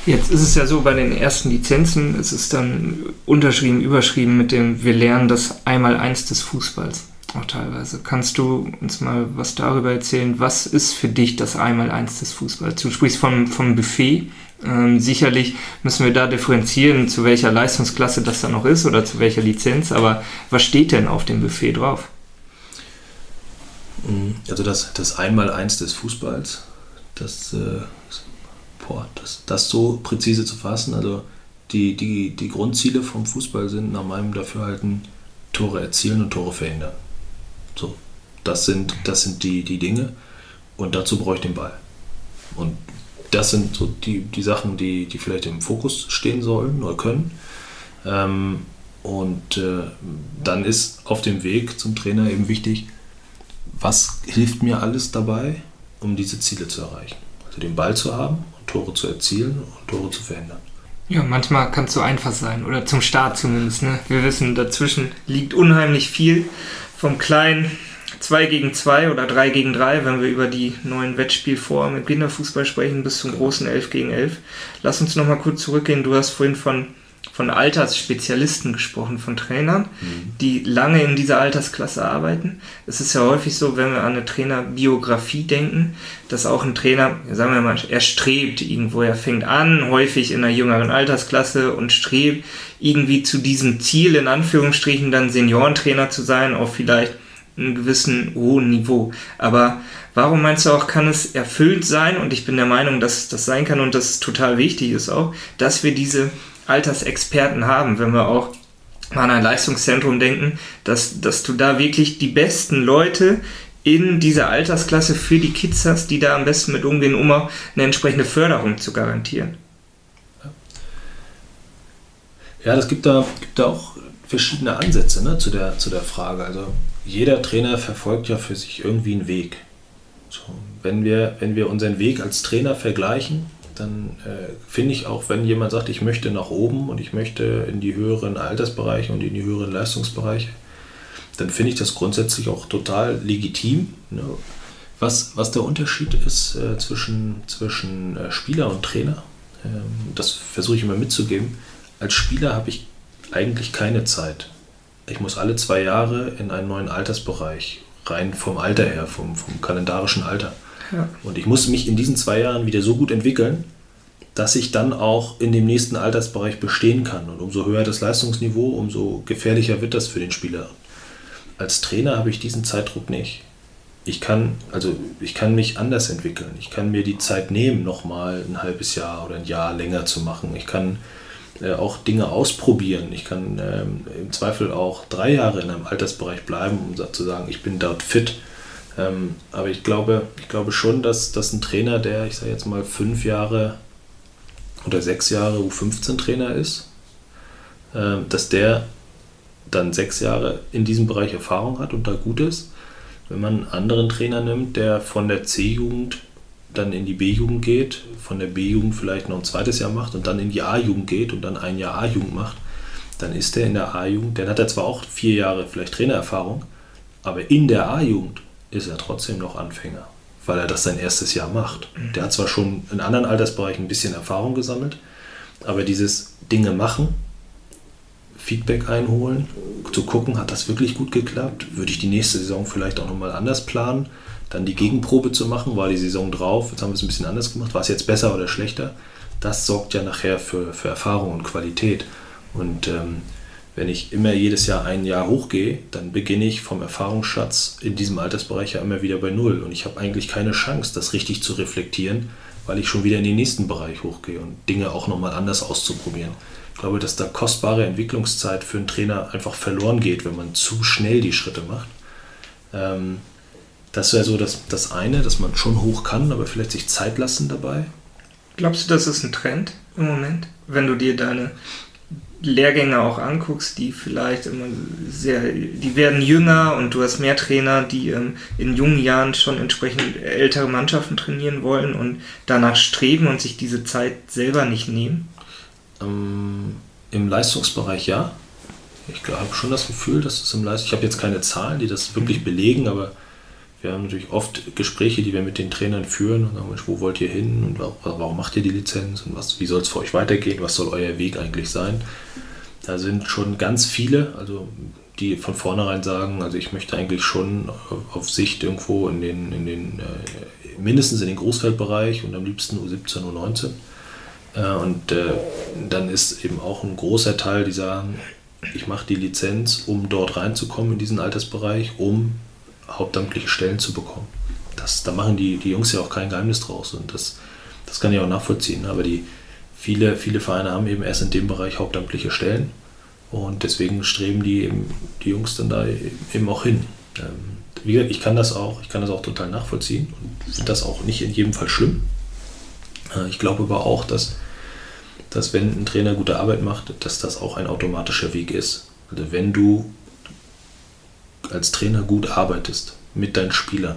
Jetzt ist es ja so, bei den ersten Lizenzen ist es dann unterschrieben, überschrieben mit dem, wir lernen das Einmaleins des Fußballs. Auch teilweise. Kannst du uns mal was darüber erzählen? Was ist für dich das Einmaleins des Fußballs? Du sprichst vom, vom Buffet. Ähm, sicherlich müssen wir da differenzieren, zu welcher Leistungsklasse das dann noch ist oder zu welcher Lizenz. Aber was steht denn auf dem Buffet drauf? Also das, das Einmaleins des Fußballs, das äh, boah, das, das so präzise zu fassen. Also die, die, die Grundziele vom Fußball sind nach meinem Dafürhalten Tore erzielen und Tore verhindern. So, das sind, das sind die, die Dinge und dazu brauche ich den Ball. Und das sind so die, die Sachen, die, die vielleicht im Fokus stehen sollen oder können. Ähm, und äh, dann ist auf dem Weg zum Trainer eben wichtig, was hilft mir alles dabei, um diese Ziele zu erreichen. Also den Ball zu haben Tore zu erzielen und Tore zu verhindern. Ja, manchmal kann es so einfach sein, oder zum Start zumindest. Ne? Wir wissen, dazwischen liegt unheimlich viel. Vom kleinen 2 gegen 2 oder 3 gegen 3, wenn wir über die neuen Wettspielformen im Kinderfußball sprechen, bis zum großen 11 gegen 11. Lass uns nochmal kurz zurückgehen. Du hast vorhin von von Altersspezialisten gesprochen, von Trainern, mhm. die lange in dieser Altersklasse arbeiten. Es ist ja häufig so, wenn wir an eine Trainerbiografie denken, dass auch ein Trainer, sagen wir mal, er strebt irgendwo, er fängt an, häufig in einer jüngeren Altersklasse und strebt irgendwie zu diesem Ziel, in Anführungsstrichen, dann Seniorentrainer zu sein, auf vielleicht einem gewissen hohen Niveau. Aber warum meinst du auch, kann es erfüllt sein? Und ich bin der Meinung, dass das sein kann und dass es total wichtig ist auch, dass wir diese Altersexperten haben, wenn wir auch mal an ein Leistungszentrum denken, dass, dass du da wirklich die besten Leute in dieser Altersklasse für die Kids hast, die da am besten mit umgehen, um auch eine entsprechende Förderung zu garantieren. Ja, das gibt da, gibt da auch verschiedene Ansätze ne, zu, der, zu der Frage. Also jeder Trainer verfolgt ja für sich irgendwie einen Weg. So, wenn, wir, wenn wir unseren Weg als Trainer vergleichen, dann äh, finde ich auch, wenn jemand sagt, ich möchte nach oben und ich möchte in die höheren Altersbereiche und in die höheren Leistungsbereiche, dann finde ich das grundsätzlich auch total legitim. Ne? Was, was der Unterschied ist äh, zwischen, zwischen äh, Spieler und Trainer, ähm, das versuche ich immer mitzugeben. Als Spieler habe ich eigentlich keine Zeit. Ich muss alle zwei Jahre in einen neuen Altersbereich, rein vom Alter her, vom, vom kalendarischen Alter. Und ich muss mich in diesen zwei Jahren wieder so gut entwickeln, dass ich dann auch in dem nächsten Altersbereich bestehen kann. Und umso höher das Leistungsniveau, umso gefährlicher wird das für den Spieler. Als Trainer habe ich diesen Zeitdruck nicht. Ich kann, also ich kann mich anders entwickeln. Ich kann mir die Zeit nehmen, nochmal ein halbes Jahr oder ein Jahr länger zu machen. Ich kann äh, auch Dinge ausprobieren. Ich kann ähm, im Zweifel auch drei Jahre in einem Altersbereich bleiben, um zu sagen, ich bin dort fit ähm, aber ich glaube, ich glaube schon, dass, dass ein Trainer, der, ich sage jetzt mal, fünf Jahre oder sechs Jahre U15-Trainer ist, äh, dass der dann sechs Jahre in diesem Bereich Erfahrung hat und da gut ist. Wenn man einen anderen Trainer nimmt, der von der C-Jugend dann in die B-Jugend geht, von der B-Jugend vielleicht noch ein zweites Jahr macht und dann in die A-Jugend geht und dann ein Jahr A-Jugend macht, dann ist der in der A-Jugend, dann hat er zwar auch vier Jahre vielleicht Trainererfahrung, aber in der A-Jugend ist er trotzdem noch Anfänger. weil er das sein erstes Jahr macht. Mhm. Der hat zwar schon in anderen Altersbereichen ein bisschen Erfahrung gesammelt, aber dieses Dinge machen, Feedback einholen, zu gucken, hat das wirklich gut geklappt? Würde ich die nächste Saison vielleicht auch nochmal anders planen? Dann die Gegenprobe zu machen, war die Saison drauf, jetzt haben wir es ein bisschen anders gemacht, war es jetzt besser oder schlechter? Das sorgt ja nachher für, für Erfahrung und Qualität. Und ähm, wenn ich immer jedes Jahr ein Jahr hochgehe, dann beginne ich vom Erfahrungsschatz in diesem Altersbereich ja immer wieder bei Null. Und ich habe eigentlich keine Chance, das richtig zu reflektieren, weil ich schon wieder in den nächsten Bereich hochgehe und Dinge auch nochmal anders auszuprobieren. Ich glaube, dass da kostbare Entwicklungszeit für einen Trainer einfach verloren geht, wenn man zu schnell die Schritte macht. Ähm, das wäre so das, das eine, dass man schon hoch kann, aber vielleicht sich Zeit lassen dabei. Glaubst du, das ist ein Trend im Moment, wenn du dir deine Lehrgänge auch anguckst, die vielleicht immer sehr, die werden jünger und du hast mehr Trainer, die ähm, in jungen Jahren schon entsprechend ältere Mannschaften trainieren wollen und danach streben und sich diese Zeit selber nicht nehmen? Ähm, Im Leistungsbereich ja. Ich habe schon das Gefühl, dass es im Leistung, ich habe jetzt keine Zahlen, die das wirklich belegen, aber wir haben natürlich oft Gespräche, die wir mit den Trainern führen und sagen, Mensch, wo wollt ihr hin und warum macht ihr die Lizenz und was, wie soll es für euch weitergehen, was soll euer Weg eigentlich sein? Da sind schon ganz viele, also die von vornherein sagen, also ich möchte eigentlich schon auf Sicht irgendwo in den, in den äh, mindestens in den Großfeldbereich und am liebsten U17, U19. Äh, und äh, dann ist eben auch ein großer Teil, die sagen, ich mache die Lizenz, um dort reinzukommen in diesen Altersbereich, um hauptamtliche Stellen zu bekommen. Das, da machen die, die Jungs ja auch kein Geheimnis draus und das, das kann ich auch nachvollziehen. Aber die, viele, viele Vereine haben eben erst in dem Bereich hauptamtliche Stellen und deswegen streben die, eben, die Jungs dann da eben auch hin. Ähm, wie gesagt, ich kann das auch, ich kann das auch total nachvollziehen und finde das auch nicht in jedem Fall schlimm. Äh, ich glaube aber auch, dass, dass wenn ein Trainer gute Arbeit macht, dass das auch ein automatischer Weg ist. Also wenn du als Trainer gut arbeitest mit deinen Spielern,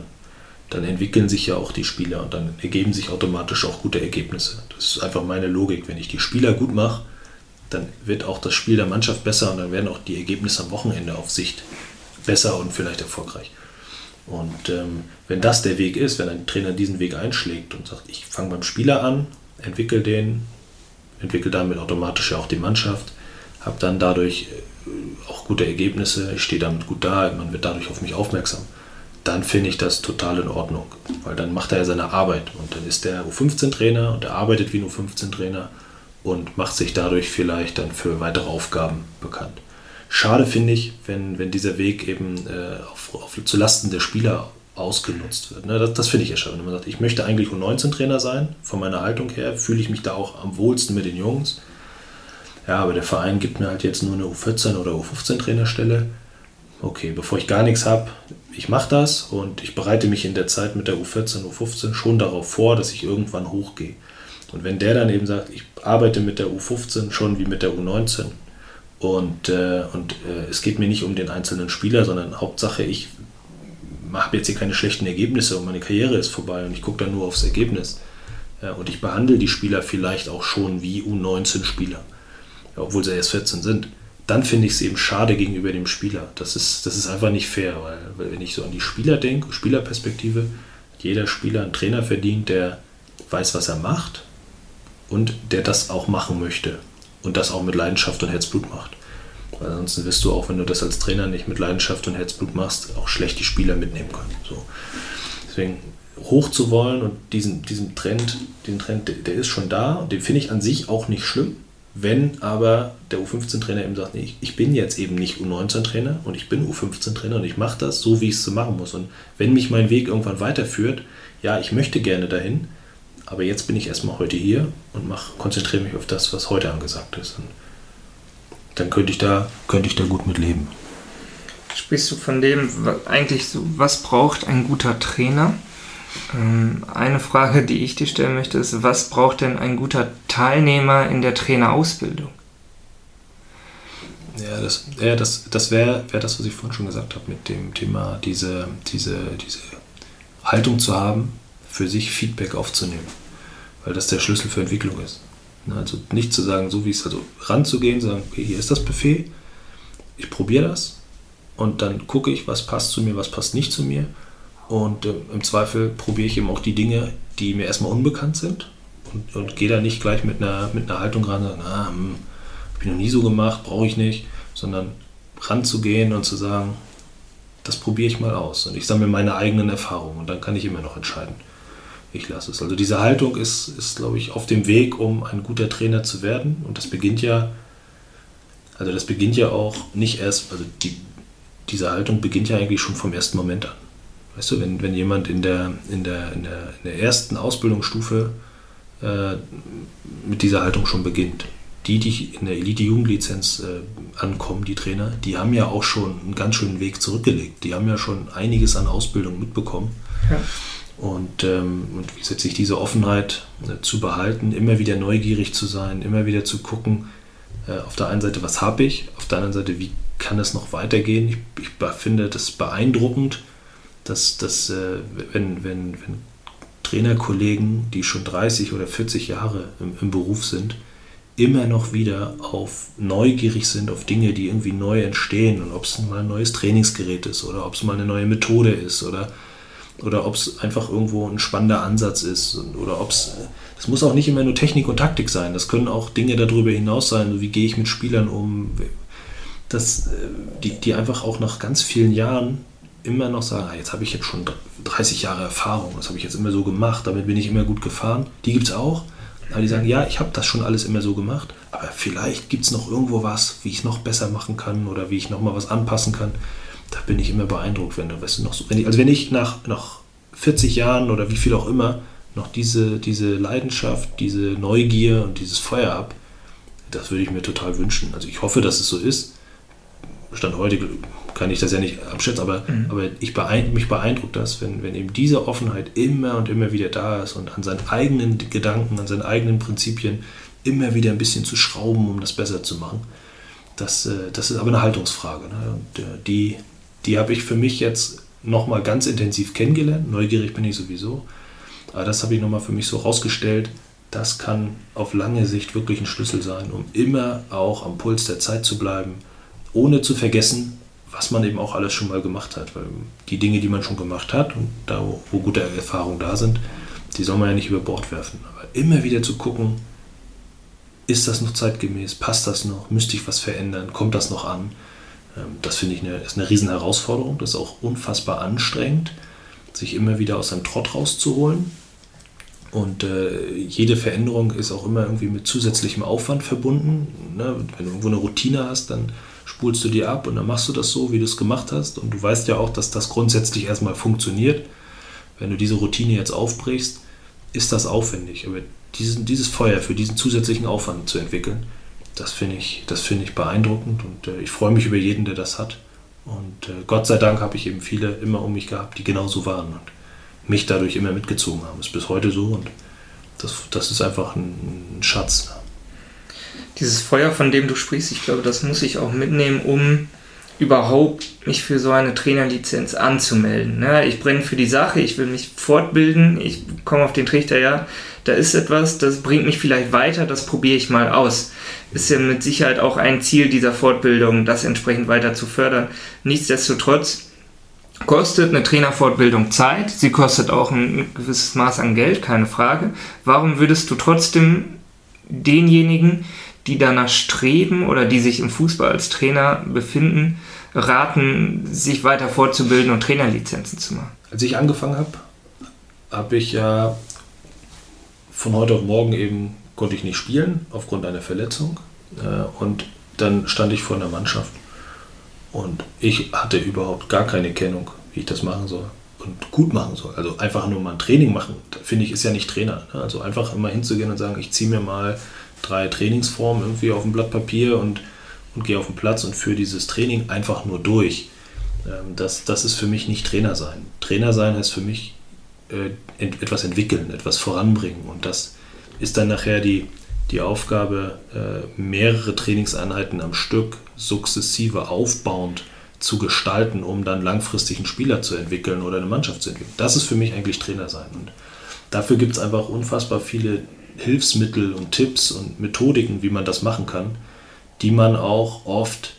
dann entwickeln sich ja auch die Spieler und dann ergeben sich automatisch auch gute Ergebnisse. Das ist einfach meine Logik. Wenn ich die Spieler gut mache, dann wird auch das Spiel der Mannschaft besser und dann werden auch die Ergebnisse am Wochenende auf Sicht besser und vielleicht erfolgreich. Und ähm, wenn das der Weg ist, wenn ein Trainer diesen Weg einschlägt und sagt, ich fange beim Spieler an, entwickle den, entwickle damit automatisch ja auch die Mannschaft, habe dann dadurch äh, auch gute Ergebnisse, ich stehe damit gut da, man wird dadurch auf mich aufmerksam, dann finde ich das total in Ordnung. Weil dann macht er ja seine Arbeit und dann ist der U15-Trainer und er arbeitet wie ein U15-Trainer und macht sich dadurch vielleicht dann für weitere Aufgaben bekannt. Schade finde ich, wenn, wenn dieser Weg eben äh, auf, auf, zu Lasten der Spieler ausgenutzt wird. Ne? Das, das finde ich ja schade. Wenn man sagt, ich möchte eigentlich U19-Trainer sein, von meiner Haltung her, fühle ich mich da auch am wohlsten mit den Jungs ja, aber der Verein gibt mir halt jetzt nur eine U14 oder U15 Trainerstelle. Okay, bevor ich gar nichts habe, ich mache das und ich bereite mich in der Zeit mit der U14, U15 schon darauf vor, dass ich irgendwann hochgehe. Und wenn der dann eben sagt, ich arbeite mit der U15 schon wie mit der U19 und, äh, und äh, es geht mir nicht um den einzelnen Spieler, sondern Hauptsache, ich habe jetzt hier keine schlechten Ergebnisse und meine Karriere ist vorbei und ich gucke dann nur aufs Ergebnis. Äh, und ich behandle die Spieler vielleicht auch schon wie U19-Spieler obwohl sie erst 14 sind, dann finde ich es eben schade gegenüber dem Spieler. Das ist, das ist einfach nicht fair, weil, weil wenn ich so an die Spieler denke, Spielerperspektive, jeder Spieler einen Trainer verdient, der weiß, was er macht und der das auch machen möchte und das auch mit Leidenschaft und Herzblut macht. Weil ansonsten wirst du auch, wenn du das als Trainer nicht mit Leidenschaft und Herzblut machst, auch schlecht die Spieler mitnehmen können. So. Deswegen hoch zu wollen und diesen, diesen Trend, den Trend, der, der ist schon da und den finde ich an sich auch nicht schlimm. Wenn aber der U15-Trainer eben sagt, nee, ich, bin jetzt eben nicht U19-Trainer und ich bin U15-Trainer und ich mache das so, wie ich es so machen muss. Und wenn mich mein Weg irgendwann weiterführt, ja, ich möchte gerne dahin, aber jetzt bin ich erstmal heute hier und mach, konzentriere mich auf das, was heute angesagt ist. Und dann könnte ich da, könnte ich da gut mit leben. Sprichst du von dem, eigentlich so, was braucht ein guter Trainer? Ähm, eine Frage, die ich dir stellen möchte, ist, was braucht denn ein guter Teilnehmer in der Trainerausbildung? Ja, das, ja, das, das wäre wär das, was ich vorhin schon gesagt habe, mit dem Thema, diese, diese, diese Haltung zu haben, für sich Feedback aufzunehmen. Weil das der Schlüssel für Entwicklung ist. Also nicht zu sagen, so wie es, also ranzugehen, sagen, okay, hier ist das Buffet, ich probiere das und dann gucke ich, was passt zu mir, was passt nicht zu mir Und äh, im Zweifel probiere ich eben auch die Dinge, die mir erstmal unbekannt sind und, und gehe da nicht gleich mit einer, mit einer Haltung ran, sagen, ah, hm, habe ich noch nie so gemacht, brauche ich nicht, sondern ranzugehen und zu sagen, das probiere ich mal aus und ich sammle meine eigenen Erfahrungen und dann kann ich immer noch entscheiden. Ich lasse es. Also diese Haltung ist, ist, glaube ich, auf dem Weg, um ein guter Trainer zu werden und das beginnt ja, also das beginnt ja auch nicht erst, also die, diese Haltung beginnt ja eigentlich schon vom ersten Moment an. Weißt du, wenn, wenn jemand in der, in, der, in, der, in der ersten Ausbildungsstufe äh, mit dieser Haltung schon beginnt, die, die in der Elite-Jugendlizenz äh, ankommen, die Trainer, die haben ja auch schon einen ganz schönen Weg zurückgelegt. Die haben ja schon einiges an Ausbildung mitbekommen. Ja. Und, ähm, und wie gesagt, sich diese Offenheit äh, zu behalten, immer wieder neugierig zu sein, immer wieder zu gucken, äh, auf der einen Seite, was habe ich, auf der anderen Seite, wie kann es noch weitergehen. Ich, ich finde das beeindruckend, dass, dass äh, wenn, wenn, wenn Trainerkollegen, die schon 30 oder 40 Jahre im, im Beruf sind, immer noch wieder auf neugierig sind auf Dinge, die irgendwie neu entstehen und ob es mal ein neues Trainingsgerät ist oder ob es mal eine neue Methode ist oder, oder ob es einfach irgendwo ein spannender Ansatz ist oder ob es, das muss auch nicht immer nur Technik und Taktik sein, das können auch Dinge darüber hinaus sein, wie gehe ich mit Spielern um, das, die, die einfach auch nach ganz vielen Jahren immer noch sagen, ah, jetzt habe ich jetzt schon 30 Jahre Erfahrung, das habe ich jetzt immer so gemacht, damit bin ich immer gut gefahren, die gibt es auch aber die sagen, ja, ich habe das schon alles immer so gemacht, aber vielleicht gibt es noch irgendwo was, wie ich es noch besser machen kann oder wie ich noch mal was anpassen kann. Da bin ich immer beeindruckt, wenn du, weißt du, noch so, wenn ich, also wenn ich nach, nach 40 Jahren oder wie viel auch immer noch diese, diese Leidenschaft, diese Neugier und dieses Feuer habe, das würde ich mir total wünschen. Also ich hoffe, dass es so ist. Stand heute kann ich das ja nicht abschätzen, aber, mhm. aber ich beeindruck, mich beeindruckt das, wenn, wenn eben diese Offenheit immer und immer wieder da ist und an seinen eigenen Gedanken, an seinen eigenen Prinzipien immer wieder ein bisschen zu schrauben, um das besser zu machen. Das, äh, das ist aber eine Haltungsfrage. Ne? Und äh, die, die habe ich für mich jetzt nochmal ganz intensiv kennengelernt. Neugierig bin ich sowieso. Aber das habe ich nochmal für mich so rausgestellt. Das kann auf lange Sicht wirklich ein Schlüssel sein, um immer auch am Puls der Zeit zu bleiben, ohne zu vergessen, was man eben auch alles schon mal gemacht hat. Weil die Dinge, die man schon gemacht hat und da, wo gute Erfahrungen da sind, die soll man ja nicht über Bord werfen. Aber immer wieder zu gucken, ist das noch zeitgemäß, passt das noch, müsste ich was verändern, kommt das noch an? Ähm, das finde ich eine, ist eine riesen Herausforderung. Das ist auch unfassbar anstrengend, sich immer wieder aus seinem Trott rauszuholen. Und äh, jede Veränderung ist auch immer irgendwie mit zusätzlichem Aufwand verbunden. Ne? Wenn du irgendwo eine Routine hast, dann spulst du die ab und dann machst du das so, wie du es gemacht hast. Und du weißt ja auch, dass das grundsätzlich erstmal funktioniert. Wenn du diese Routine jetzt aufbrichst, ist das aufwendig. Aber diesen, dieses Feuer für diesen zusätzlichen Aufwand zu entwickeln, das finde ich, find ich beeindruckend und äh, ich freue mich über jeden, der das hat. Und äh, Gott sei Dank habe ich eben viele immer um mich gehabt, die genauso waren und mich dadurch immer mitgezogen haben. Ist bis heute so und das, das ist einfach ein, ein Schatz. Dieses Feuer, von dem du sprichst, ich glaube, das muss ich auch mitnehmen, um überhaupt mich für so eine Trainerlizenz anzumelden. Ne? Ich brenne für die Sache, ich will mich fortbilden, ich komme auf den Trichter, ja, da ist etwas, das bringt mich vielleicht weiter, das probiere ich mal aus. Ist ja mit Sicherheit auch ein Ziel dieser Fortbildung, das entsprechend weiter zu fördern. Nichtsdestotrotz kostet eine Trainerfortbildung Zeit, sie kostet auch ein gewisses Maß an Geld, keine Frage. Warum würdest du trotzdem denjenigen, die danach streben oder die sich im Fußball als Trainer befinden, raten, sich weiter fortzubilden und Trainerlizenzen zu machen? Als ich angefangen habe, habe ich ja von heute auf morgen eben konnte ich nicht spielen aufgrund einer Verletzung äh, und dann stand ich vor einer Mannschaft und ich hatte überhaupt gar keine Kennung, wie ich das machen soll und gut machen soll. Also einfach nur mal ein Training machen, finde ich, ist ja nicht Trainer. Ne? Also einfach immer hinzugehen und sagen, ich ziehe mir mal drei Trainingsformen irgendwie auf ein Blatt Papier und, und gehe auf den Platz und führe dieses Training einfach nur durch. Ähm, das, das ist für mich nicht Trainer sein. Trainer sein heißt für mich äh, etwas entwickeln, etwas voranbringen. Und das ist dann nachher die, die Aufgabe, äh, mehrere Trainingseinheiten am Stück sukzessive aufbauend zu gestalten, um dann langfristig einen Spieler zu entwickeln oder eine Mannschaft zu entwickeln. Das ist für mich eigentlich Trainer sein. Und dafür gibt es einfach unfassbar viele Hilfsmittel und Tipps und Methodiken, wie man das machen kann, die man auch oft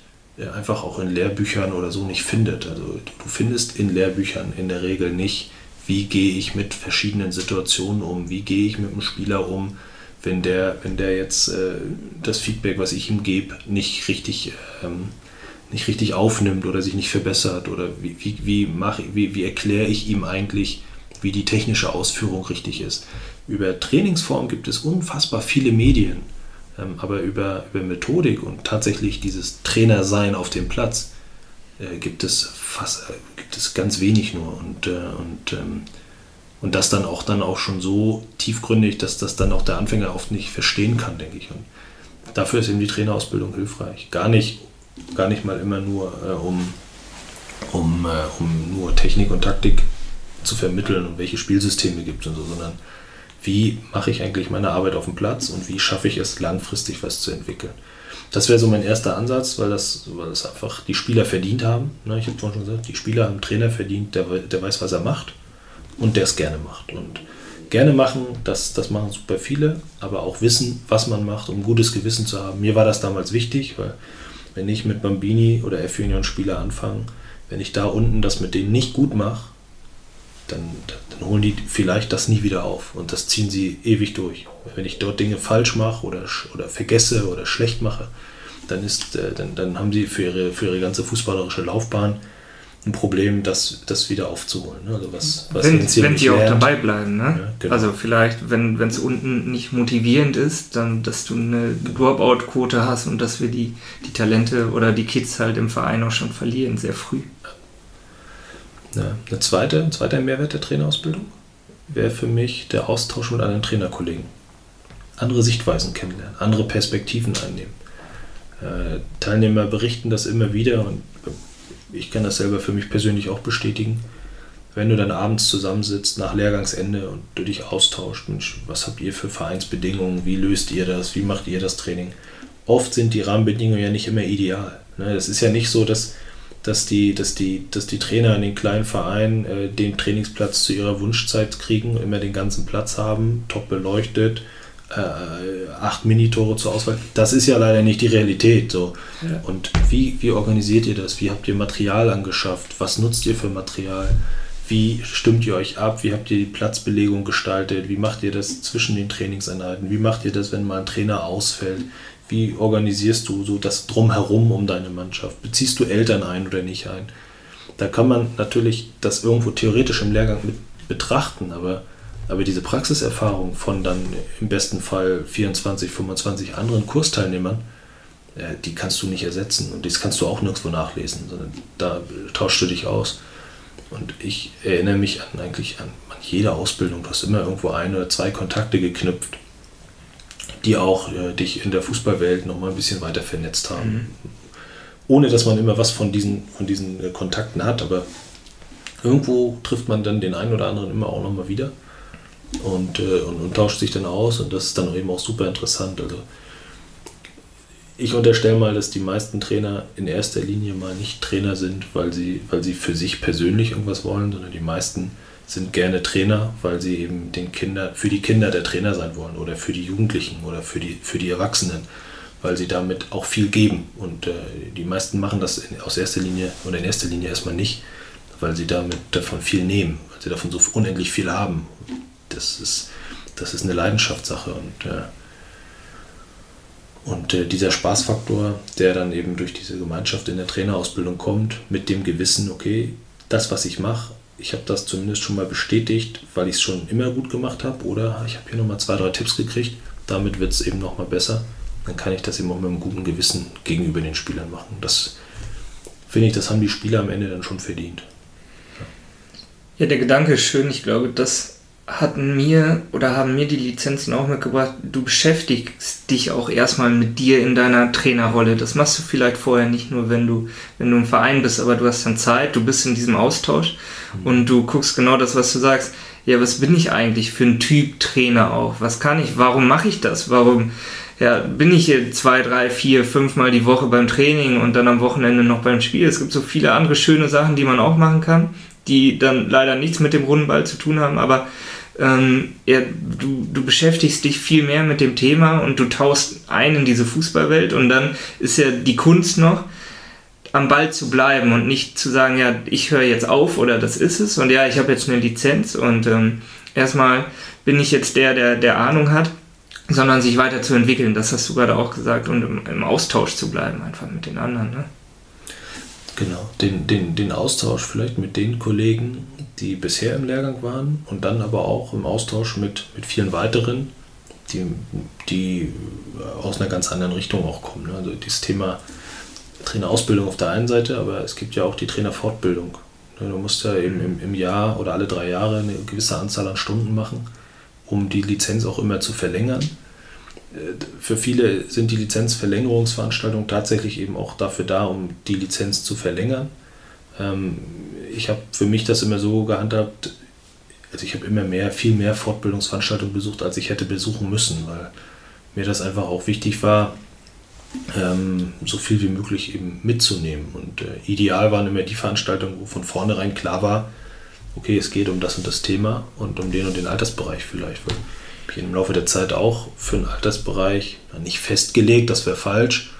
einfach auch in Lehrbüchern oder so nicht findet. Also du findest in Lehrbüchern in der Regel nicht, wie gehe ich mit verschiedenen Situationen um, wie gehe ich mit dem Spieler um, wenn der, wenn der jetzt äh, das Feedback, was ich ihm gebe, nicht richtig, ähm, nicht richtig aufnimmt oder sich nicht verbessert oder wie, wie, wie, wie, wie erkläre ich ihm eigentlich, wie die technische Ausführung richtig ist. Über Trainingsform gibt es unfassbar viele Medien, ähm, aber über, über Methodik und tatsächlich dieses Trainersein auf dem Platz äh, gibt, es fast, äh, gibt es ganz wenig nur und, äh, und ähm, und das dann auch dann auch schon so tiefgründig, dass das dann auch der Anfänger oft nicht verstehen kann, denke ich. Und dafür ist eben die Trainerausbildung hilfreich. Gar nicht, gar nicht mal immer nur äh, um, um, äh, um nur Technik und Taktik zu vermitteln und welche Spielsysteme gibt und so, sondern wie mache ich eigentlich meine Arbeit auf dem Platz und wie schaffe ich es langfristig was zu entwickeln. Das wäre so mein erster Ansatz, weil das, weil das einfach die Spieler verdient haben. Ne, ich habe vorhin schon gesagt, die Spieler haben einen Trainer verdient, der, der weiß, was er macht und der es gerne macht. Und gerne machen, das, das machen super viele, aber auch wissen, was man macht, um gutes Gewissen zu haben. Mir war das damals wichtig, weil wenn ich mit Bambini oder F-Union-Spieler anfange, wenn ich da unten das mit denen nicht gut mache, dann, dann holen die vielleicht das nie wieder auf und das ziehen sie ewig durch. Wenn ich dort Dinge falsch mache oder, oder vergesse oder schlecht mache, dann, ist, äh, dann, dann haben sie für ihre, für ihre ganze fußballerische Laufbahn ein Problem, das, das wieder aufzuholen. Ne? Also was, was wenn wenn sie auch dabei bleiben. Ne? Ja, genau. Also vielleicht, wenn es unten nicht motivierend ist, dann, dass du eine Dropout-Quote hast und dass wir die, die Talente oder die Kids halt im Verein auch schon verlieren, sehr früh. Ja. Eine zweite, ein zweiter Mehrwert der Trainerausbildung wäre für mich der Austausch mit anderen Trainerkollegen. Andere Sichtweisen kennenlernen, andere Perspektiven einnehmen. Äh, Teilnehmer berichten das immer wieder und ich kann das selber für mich persönlich auch bestätigen. Wenn du dann abends zusammensitzt nach Lehrgangsende und du dich austauscht, Mensch, was habt ihr für Vereinsbedingungen, wie löst ihr das, wie macht ihr das Training? Oft sind die Rahmenbedingungen ja nicht immer ideal. Ne? Es ist ja nicht so, dass, dass, die, dass, die, dass die Trainer in den kleinen Vereinen äh, den Trainingsplatz zu ihrer Wunschzeit kriegen, immer den ganzen Platz haben, top beleuchtet, äh, acht Minitore zur Auswahl. Das ist ja leider nicht die Realität. So. Ja. Und wie, wie organisiert ihr das? Wie habt ihr Material angeschafft? Was nutzt ihr für Material? Wie stimmt ihr euch ab? Wie habt ihr die Platzbelegung gestaltet? Wie macht ihr das zwischen den Trainingseinheiten? Wie macht ihr das, wenn mal ein Trainer ausfällt? Wie organisierst du so das Drumherum um deine Mannschaft? Beziehst du Eltern ein oder nicht ein? Da kann man natürlich das irgendwo theoretisch im Lehrgang mit betrachten, aber aber diese Praxiserfahrung von dann im besten Fall 24, 25 anderen Kursteilnehmern, äh, die kannst du nicht ersetzen und das kannst du auch nirgendwo nachlesen, sondern da tauschst du dich aus. Und ich erinnere mich an eigentlich an, an jede Ausbildung. Du hast immer irgendwo ein oder zwei Kontakte geknüpft, die auch äh, dich in der Fußballwelt nochmal ein bisschen weiter vernetzt haben. Mhm. Ohne dass man immer was von diesen, von diesen äh, Kontakten hat, aber irgendwo trifft man dann den einen oder anderen immer auch nochmal wieder und, äh, und, und, tauscht sich dann aus und das ist dann eben auch super interessant. Also ich unterstelle mal, dass die meisten Trainer in erster Linie mal nicht Trainer sind, weil sie, weil sie für sich persönlich irgendwas wollen, sondern die meisten sind gerne Trainer, weil sie eben den Kinder, für die Kinder der Trainer sein wollen oder für die Jugendlichen oder für die, für die Erwachsenen, weil sie damit auch viel geben. Und äh, die meisten machen das in, aus erster Linie oder in erster Linie erstmal nicht, weil sie damit davon viel nehmen, weil sie davon so unendlich viel haben das ist, das ist eine Leidenschaftssache und, äh, und äh, dieser Spaßfaktor, der dann eben durch diese Gemeinschaft in der Trainerausbildung kommt, mit dem Gewissen, okay, das, was ich mache, ich habe das zumindest schon mal bestätigt, weil ich es schon immer gut gemacht habe oder ich habe hier nochmal zwei, drei Tipps gekriegt, damit wird es eben nochmal besser. Dann kann ich das eben auch mit einem guten Gewissen gegenüber den Spielern machen. Das finde ich, das haben die Spieler am Ende dann schon verdient. Ja, der Gedanke ist schön. Ich glaube, das hatten mir oder haben mir die Lizenzen auch mitgebracht, du beschäftigst dich auch erstmal mit dir in deiner Trainerrolle. Das machst du vielleicht vorher nicht nur, wenn du, wenn du im Verein bist, aber du hast dann Zeit, du bist in diesem Austausch und du guckst genau das, was du sagst. Ja, was bin ich eigentlich für ein Typ Trainer auch? Was kann ich? Warum mache ich das? Warum ja, bin ich hier zwei, drei, vier, fünf Mal die Woche beim Training und dann am Wochenende noch beim Spiel? Es gibt so viele andere schöne Sachen, die man auch machen kann, die dann leider nichts mit dem runden Ball zu tun haben, aber ähm, ja, du, du beschäftigst dich viel mehr mit dem Thema und du tauchst ein in diese Fußballwelt und dann ist ja die Kunst noch, am Ball zu bleiben und nicht zu sagen, ja, ich höre jetzt auf oder das ist es und ja, ich habe jetzt eine Lizenz und ähm, erstmal bin ich jetzt der, der, der Ahnung hat, sondern sich weiterzuentwickeln, das hast du gerade auch gesagt, und im, im Austausch zu bleiben, einfach mit den anderen. Ne? Genau, den, den, den Austausch vielleicht mit den Kollegen, die bisher im Lehrgang waren und dann aber auch im Austausch mit, mit vielen weiteren, die, die aus einer ganz anderen Richtung auch kommen. Ne? Also dieses Thema Trainerausbildung auf der einen Seite, aber es gibt ja auch die Trainerfortbildung. Ne? Du musst ja eben im, im Jahr oder alle drei Jahre eine gewisse Anzahl an Stunden machen, um die Lizenz auch immer zu verlängern. Äh, für viele sind die Lizenzverlängerungsveranstaltungen tatsächlich eben auch dafür da, um die Lizenz zu verlängern. Ich habe für mich das immer so gehandhabt, also ich habe immer mehr, viel mehr Fortbildungsveranstaltungen besucht, als ich hätte besuchen müssen, weil mir das einfach auch wichtig war, ähm, so viel wie möglich eben mitzunehmen. Und äh, ideal waren immer die Veranstaltungen, wo von vornherein klar war, okay, es geht um das und das Thema und um den und den Altersbereich vielleicht. Weil ich im Laufe der Zeit auch für einen Altersbereich nicht festgelegt, das wäre falsch,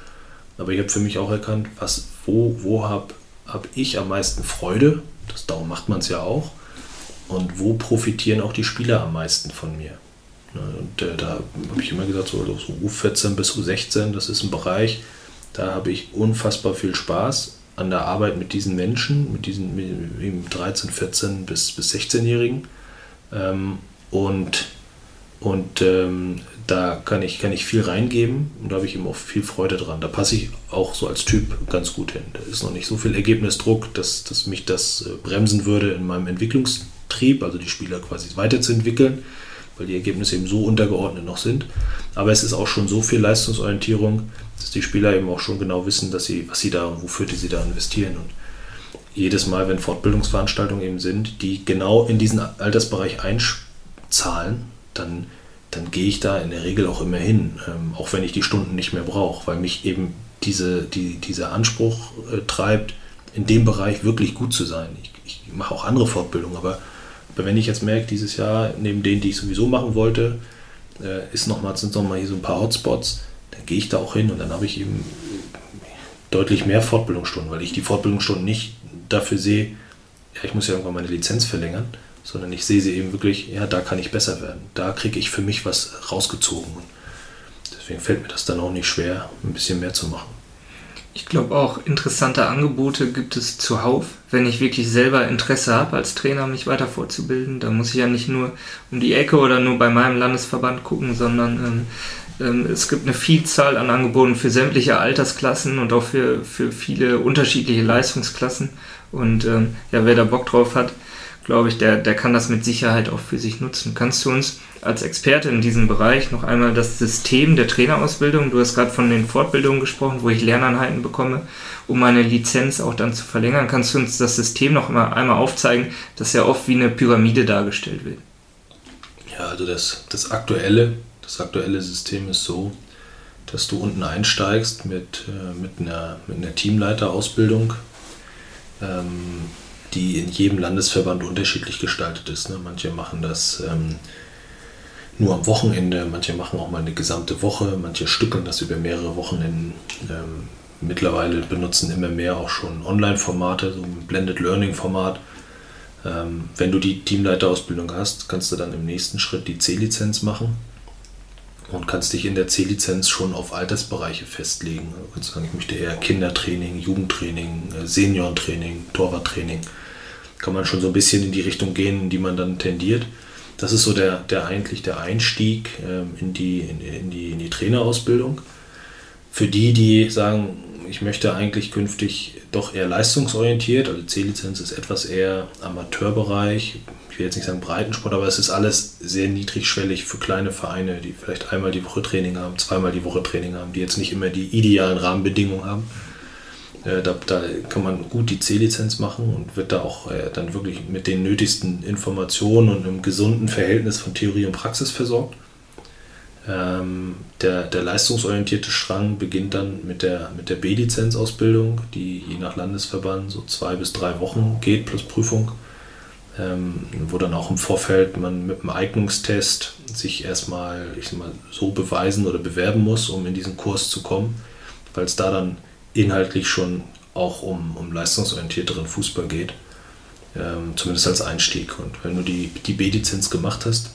aber ich habe für mich auch erkannt, was, wo, wo habe hab ich am meisten Freude, das, darum macht man es ja auch, und wo profitieren auch die Spieler am meisten von mir. Ne, und äh, da habe ich immer gesagt, so, so U14 bis U16, das ist ein Bereich, da habe ich unfassbar viel Spaß an der Arbeit mit diesen Menschen, mit diesen mit 13, 14 bis, bis 16-Jährigen. Ähm, und und ähm, da kann ich, kann ich viel reingeben und da habe ich eben auch viel Freude dran. Da passe ich auch so als Typ ganz gut hin. Da ist noch nicht so viel Ergebnisdruck, dass, dass mich das äh, bremsen würde in meinem Entwicklungstrieb, also die Spieler quasi weiterzuentwickeln weil die Ergebnisse eben so untergeordnet noch sind. Aber es ist auch schon so viel Leistungsorientierung, dass die Spieler eben auch schon genau wissen, dass sie, was sie da und wofür die sie da investieren. Und jedes Mal, wenn Fortbildungsveranstaltungen eben sind, die genau in diesen Altersbereich einzahlen, dann, dann gehe ich da in der Regel auch immer hin, ähm, auch wenn ich die Stunden nicht mehr brauche, weil mich eben diese, die, dieser Anspruch äh, treibt, in dem Bereich wirklich gut zu sein. Ich, ich mache auch andere Fortbildungen, aber aber wenn ich jetzt merke, dieses Jahr, neben denen, die ich sowieso machen wollte, äh, ist noch mal, sind nochmal hier so ein paar Hotspots, dann gehe ich da auch hin und dann habe ich eben deutlich mehr Fortbildungsstunden, weil ich die Fortbildungsstunden nicht dafür sehe, ja, ich muss ja irgendwann meine Lizenz verlängern, sondern ich sehe sie eben wirklich, ja, da kann ich besser werden. Da kriege ich für mich was rausgezogen. Und deswegen fällt mir das dann auch nicht schwer, ein bisschen mehr zu machen. Ich glaube auch, interessante Angebote gibt es zuhauf, wenn ich wirklich selber Interesse habe, als Trainer mich weiter fortzubilden. Da muss ich ja nicht nur um die Ecke oder nur bei meinem Landesverband gucken, sondern ähm, ähm, es gibt eine Vielzahl an Angeboten für sämtliche Altersklassen und auch für, für viele unterschiedliche Leistungsklassen. Und ähm, ja, wer da Bock drauf hat, glaube ich, der, der kann das mit Sicherheit auch für sich nutzen. Kannst du uns als Experte in diesem Bereich noch einmal das System der Trainerausbildung, du hast gerade von den Fortbildungen gesprochen, wo ich Lerneinheiten bekomme, um meine Lizenz auch dann zu verlängern, kannst du uns das System noch mal einmal aufzeigen, das ja oft wie eine Pyramide dargestellt wird? Ja, also das, das, aktuelle, das aktuelle System ist so, dass du unten einsteigst mit, äh, mit, einer, mit einer Teamleiterausbildung. Ähm, die in jedem Landesverband unterschiedlich gestaltet ist. Ne? Manche machen das ähm, nur am Wochenende, manche machen auch mal eine gesamte Woche, manche stückeln das über mehrere Wochenenden. Ähm, mittlerweile benutzen immer mehr auch schon Online-Formate, so ein Blended Learning-Format. Ähm, wenn du die Teamleiterausbildung hast, kannst du dann im nächsten Schritt die C-Lizenz machen und kannst dich in der C-Lizenz schon auf Altersbereiche festlegen. Du kannst sagen, ich möchte eher Kindertraining, Jugendtraining, äh, Seniorentraining, Torwarttraining kann man schon so ein bisschen in die Richtung gehen, in die man dann tendiert. Das ist so der, der eigentlich der Einstieg ähm, in, die, in, in, die, in die Trainerausbildung. Für die, die sagen, ich möchte eigentlich künftig doch eher leistungsorientiert, also C-Lizenz ist etwas eher Amateurbereich, ich will jetzt nicht sagen Breitensport, aber es ist alles sehr niedrigschwellig für kleine Vereine, die vielleicht einmal die Woche Training haben, zweimal die Woche Training haben, die jetzt nicht immer die idealen Rahmenbedingungen haben. Äh, da, da, kann man gut die C-Lizenz machen und wird da auch äh, dann wirklich mit den nötigsten Informationen und einem gesunden Verhältnis von Theorie und Praxis versorgt. Ähm, der, der leistungsorientierte Strang beginnt dann mit der, mit der B-Lizenzausbildung, die je nach Landesverband so zwei bis drei Wochen geht plus Prüfung, ähm, wo dann auch im Vorfeld man mit einem Eignungstest sich erstmal ich sag mal, so beweisen oder bewerben muss, um in diesen Kurs zu kommen, weil es da dann inhaltlich schon auch um, um leistungsorientierteren Fußball geht. Ähm, zumindest als Einstieg. Und wenn du die, die B-Lizenz gemacht hast,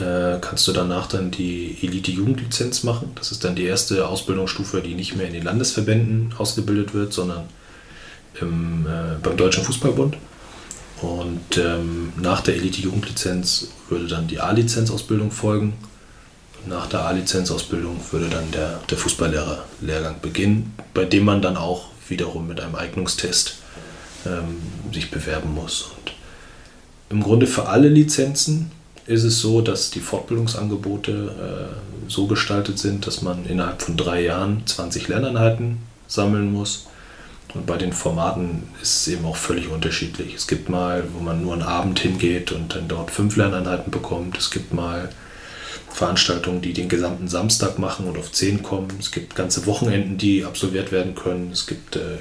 äh, kannst du danach dann die Elite-Jugendlizenz machen. Das ist dann die erste Ausbildungsstufe, die nicht mehr in den Landesverbänden ausgebildet wird, sondern im, äh, beim Deutschen Fußballbund. Und ähm, nach der Elite-Jugendlizenz würde dann die A-Lizenz-Ausbildung folgen. Nach der A-Lizenz-Ausbildung würde dann der, der Fußballlehrer-Lehrgang beginnen, bei dem man dann auch wiederum mit einem Eignungstest ähm, sich bewerben muss. Und im Grunde für alle Lizenzen ist es so, dass die Fortbildungsangebote äh, so gestaltet sind, dass man innerhalb von drei Jahren 20 Lerneinheiten sammeln muss. Und bei den Formaten ist es eben auch völlig unterschiedlich. Es gibt mal, wo man nur einen Abend hingeht und dann dort fünf Lerneinheiten bekommt. Es gibt mal Veranstaltungen, die den gesamten Samstag machen und auf zehn kommen. Es gibt ganze Wochenenden, die absolviert werden können. Es gibt äh,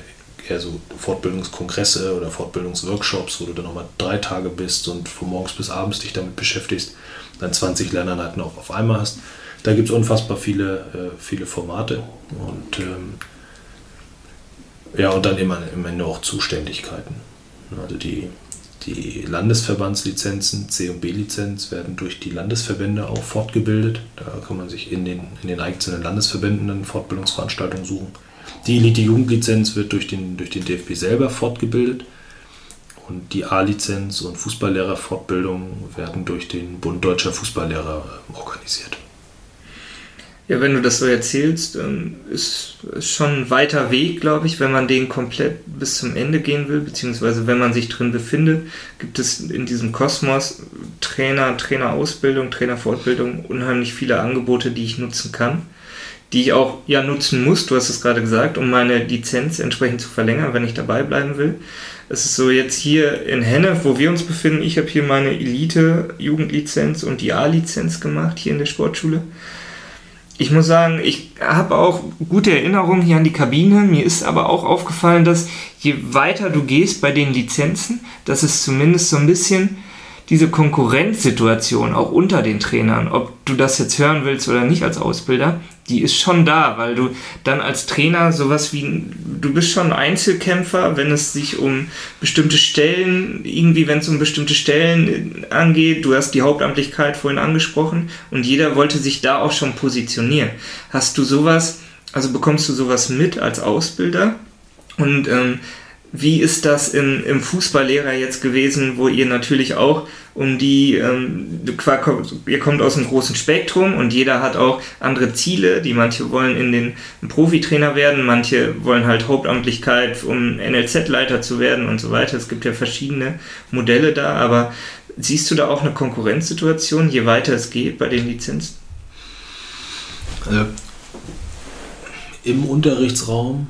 eher so Fortbildungskongresse oder Fortbildungsworkshops, wo du dann nochmal drei Tage bist und von morgens bis abends dich damit beschäftigst, dann 20 Lerneinheiten auch auf einmal hast. Da gibt es unfassbar viele, äh, viele Formate und ähm, ja, und dann immer am Ende auch Zuständigkeiten. Also die, die Landesverbandslizenzen, C- und B-Lizenz, werden durch die Landesverbände auch fortgebildet. Da kann man sich in den, in den einzelnen Landesverbänden dann Fortbildungsveranstaltungen suchen. Die Elite-Jugendlizenz wird durch den, durch den DFB selber fortgebildet und die A-Lizenz und Fußballlehrerfortbildung werden durch den Bund Deutscher Fußballlehrer organisiert. Ja, wenn du das so erzählst, ähm, ist schon ein weiter Weg, glaube ich, wenn man den komplett bis zum Ende gehen will, beziehungsweise wenn man sich drin befindet, gibt es in diesem Kosmos Trainer, Trainerausbildung, Trainerfortbildung unheimlich viele Angebote, die ich nutzen kann die ich auch ja nutzen muss, du hast es gerade gesagt, um meine Lizenz entsprechend zu verlängern, wenn ich dabei bleiben will. Es ist so jetzt hier in Hennef, wo wir uns befinden, ich habe hier meine Elite-Jugendlizenz und die A-Lizenz gemacht, hier in der Sportschule. Ich muss sagen, ich habe auch gute Erinnerungen hier an die Kabine. Mir ist aber auch aufgefallen, dass je weiter du gehst bei den Lizenzen, dass es zumindest so ein bisschen diese Konkurrenzsituation auch unter den Trainern, ob du das jetzt hören willst oder nicht als Ausbilder, die ist schon da, weil du dann als Trainer sowas wie, du bist schon Einzelkämpfer, wenn es sich um bestimmte Stellen, irgendwie wenn es um bestimmte Stellen angeht, du hast die Hauptamtlichkeit vorhin angesprochen und jeder wollte sich da auch schon positionieren. Hast du sowas, also bekommst du sowas mit als Ausbilder? Und ähm, wie ist das im, im Fußballlehrer jetzt gewesen, wo ihr natürlich auch um die, ähm, ihr kommt aus einem großen Spektrum und jeder hat auch andere Ziele, die manche wollen in den Profitrainer werden, manche wollen halt Hauptamtlichkeit, um NLZ-Leiter zu werden und so weiter. Es gibt ja verschiedene Modelle da, aber siehst du da auch eine Konkurrenzsituation, je weiter es geht bei den Lizenzen? Also, Im Unterrichtsraum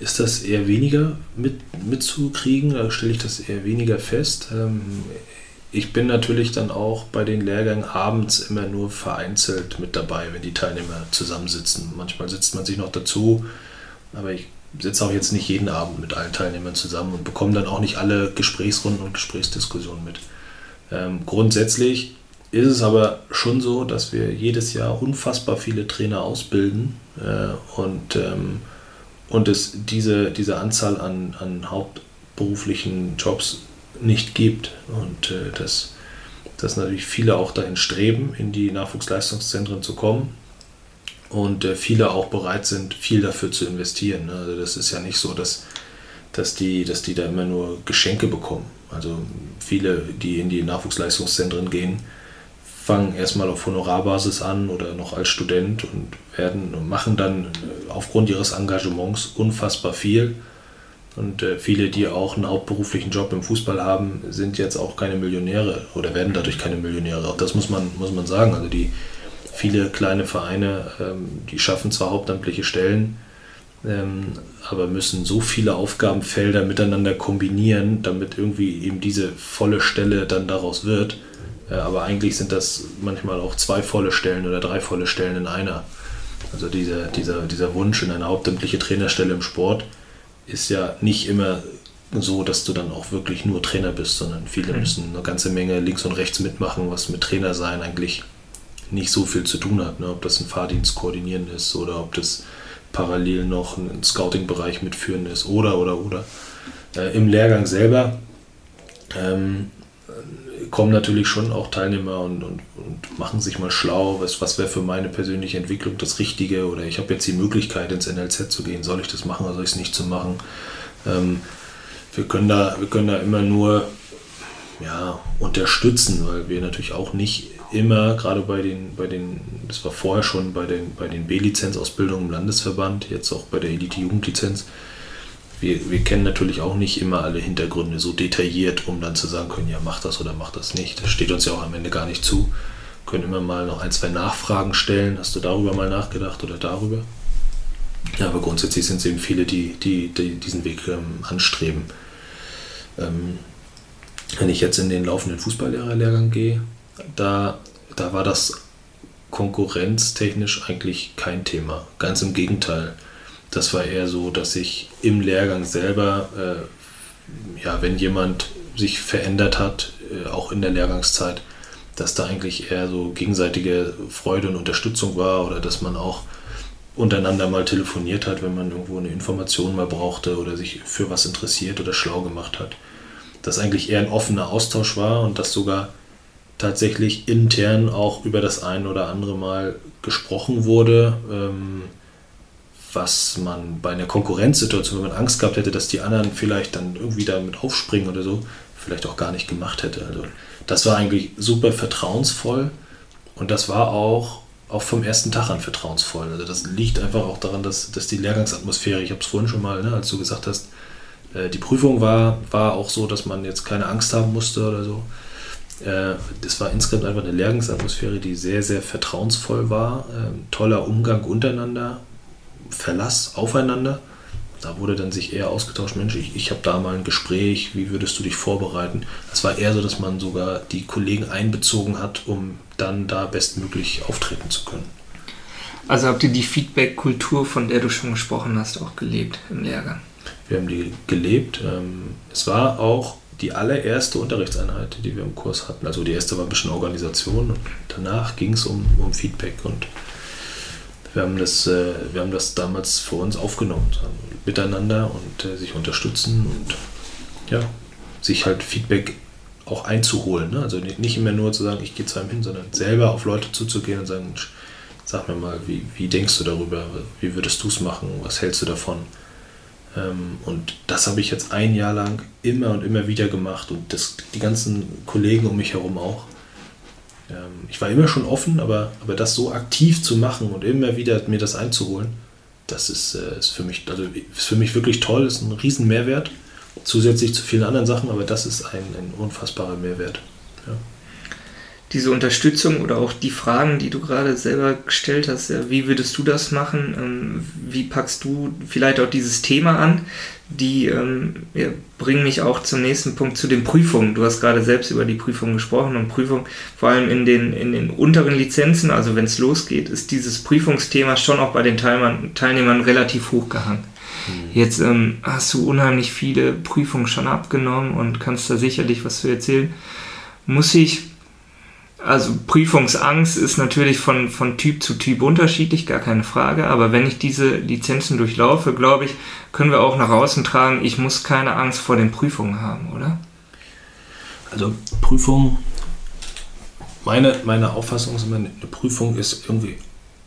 ist das eher weniger mit, mitzukriegen, da stelle ich das eher weniger fest. Ähm, ich bin natürlich dann auch bei den Lehrgängen abends immer nur vereinzelt mit dabei, wenn die Teilnehmer zusammensitzen. Manchmal sitzt man sich noch dazu, aber ich sitze auch jetzt nicht jeden Abend mit allen Teilnehmern zusammen und bekomme dann auch nicht alle Gesprächsrunden und Gesprächsdiskussionen mit. Ähm, grundsätzlich ist es aber schon so, dass wir jedes Jahr unfassbar viele Trainer ausbilden äh, und ähm, und es diese, diese Anzahl an, an hauptberuflichen Jobs nicht gibt und äh, dass, dass natürlich viele auch dahin streben, in die Nachwuchsleistungszentren zu kommen und äh, viele auch bereit sind, viel dafür zu investieren. Also das ist ja nicht so, dass, dass, die, dass die da immer nur Geschenke bekommen. Also viele, die in die Nachwuchsleistungszentren gehen, fangen erstmal auf Honorarbasis an oder noch als Student und werden und machen dann äh, aufgrund ihres Engagements unfassbar viel. Und äh, viele, die auch einen hauptberuflichen Job im Fußball haben, sind jetzt auch keine Millionäre oder werden dadurch keine Millionäre. Auch das muss man, muss man sagen. Also die viele kleine Vereine, ähm, die schaffen zwar hauptamtliche Stellen, ähm, aber müssen so viele Aufgabenfelder miteinander kombinieren, damit irgendwie eben diese volle Stelle dann daraus wird aber eigentlich sind das manchmal auch zwei volle Stellen oder drei volle Stellen in einer. Also dieser, dieser, dieser Wunsch in eine hauptamtliche Trainerstelle im Sport ist ja nicht immer so, dass du dann auch wirklich nur Trainer bist, sondern viele mhm. müssen eine ganze Menge links und rechts mitmachen, was mit Trainer sein eigentlich nicht so viel zu tun hat. Ne? Ob das ein Fahrdienst koordinieren ist oder ob das parallel noch einen Scouting-Bereich mitführen ist oder oder oder. Äh, Im Lehrgang selber ähm, kommen natürlich schon auch Teilnehmer und, und, und machen sich mal schlau, was, was wäre für meine persönliche Entwicklung das Richtige oder ich habe jetzt die Möglichkeit ins NLZ zu gehen, soll ich das machen oder soll ich es nicht zu machen? Ähm, wir, können da, wir können da immer nur ja, unterstützen, weil wir natürlich auch nicht immer, gerade bei den, bei den, das war vorher schon bei den, bei den B-Lizenzausbildungen im Landesverband, jetzt auch bei der Elite-Jugendlizenz, wir, wir kennen natürlich auch nicht immer alle Hintergründe so detailliert, um dann zu sagen können, ja, mach das oder mach das nicht. Das steht uns ja auch am Ende gar nicht zu. Wir können immer mal noch ein, zwei Nachfragen stellen. Hast du darüber mal nachgedacht oder darüber? Ja, aber grundsätzlich sind es eben viele, die, die, die diesen Weg ähm, anstreben. Ähm, wenn ich jetzt in den laufenden Fußballlehrerlehrgang gehe, da, da war das konkurrenztechnisch eigentlich kein Thema. Ganz im Gegenteil das war eher so, dass ich im Lehrgang selber, äh, ja, wenn jemand sich verändert hat, äh, auch in der Lehrgangszeit, dass da eigentlich eher so gegenseitige Freude und Unterstützung war oder dass man auch untereinander mal telefoniert hat, wenn man irgendwo eine Information mal brauchte oder sich für was interessiert oder schlau gemacht hat. Dass eigentlich eher ein offener Austausch war und dass sogar tatsächlich intern auch über das ein oder andere Mal gesprochen wurde. Ähm, was man bei einer Konkurrenzsituation, wenn man Angst gehabt hätte, dass die anderen vielleicht dann irgendwie damit aufspringen oder so, vielleicht auch gar nicht gemacht hätte. Also das war eigentlich super vertrauensvoll und das war auch, auch vom ersten Tag an vertrauensvoll. Also das liegt einfach auch daran, dass, dass die Lehrgangsatmosphäre, ich habe es vorhin schon mal, ne, als du gesagt hast, äh, die Prüfung war, war auch so, dass man jetzt keine Angst haben musste oder so. Äh, das war insgesamt einfach eine Lehrgangsatmosphäre, die sehr, sehr vertrauensvoll war. Ähm, toller Umgang untereinander, Verlass aufeinander. Da wurde dann sich eher ausgetauscht, Mensch, ich, ich habe da mal ein Gespräch, wie würdest du dich vorbereiten? Es war eher so, dass man sogar die Kollegen einbezogen hat, um dann da bestmöglich auftreten zu können. Also habt ihr die Feedback-Kultur, von der du schon gesprochen hast, auch gelebt im Lehrgang? Wir haben die gelebt. Ähm, es war auch die allererste Unterrichtseinheit, die wir im Kurs hatten. Also die erste war ein bisschen Organisation und danach ging es um, um Feedback und wir haben das, äh, wir haben das damals für uns aufgenommen, miteinander und äh, sich unterstützen und ja, sich halt Feedback auch einzuholen. Ne? Also nicht, nicht immer nur zu sagen, ich gehe zu einem hin, sondern selber auf Leute zuzugehen und sagen, sag mir mal, wie, wie denkst du darüber, wie würdest du es machen, was hältst du davon? Ähm, und das habe ich jetzt ein Jahr lang immer und immer wieder gemacht und das, die ganzen Kollegen um mich herum auch. Ähm, ich war immer schon offen, aber, aber das so aktiv zu machen und immer wieder mir das einzuholen, das ist, äh, ist, für, mich, also ist für mich wirklich toll, ist ein riesen Mehrwert, zusätzlich zu vielen anderen Sachen, aber das ist ein, ein unfassbarer Mehrwert. Ja. Diese Unterstützung oder auch die Fragen, die du gerade selber gestellt hast, wie würdest du das machen? Ähm, wie packst du vielleicht auch dieses Thema an? Die ähm, ja, bringen mich auch zum nächsten Punkt, zu den Prüfungen. Du hast gerade selbst über die Prüfungen gesprochen und Prüfung, vor allem in den, in den unteren Lizenzen, also wenn es losgeht, ist dieses Prüfungsthema schon auch bei den Teilnehmern, Teilnehmern relativ hochgehangen. Mhm. Jetzt ähm, hast du unheimlich viele Prüfungen schon abgenommen und kannst da sicherlich was zu erzählen. Muss ich also Prüfungsangst ist natürlich von, von Typ zu Typ unterschiedlich, gar keine Frage. Aber wenn ich diese Lizenzen durchlaufe, glaube ich, können wir auch nach außen tragen, ich muss keine Angst vor den Prüfungen haben, oder? Also Prüfung, meine, meine Auffassung ist eine Prüfung ist irgendwie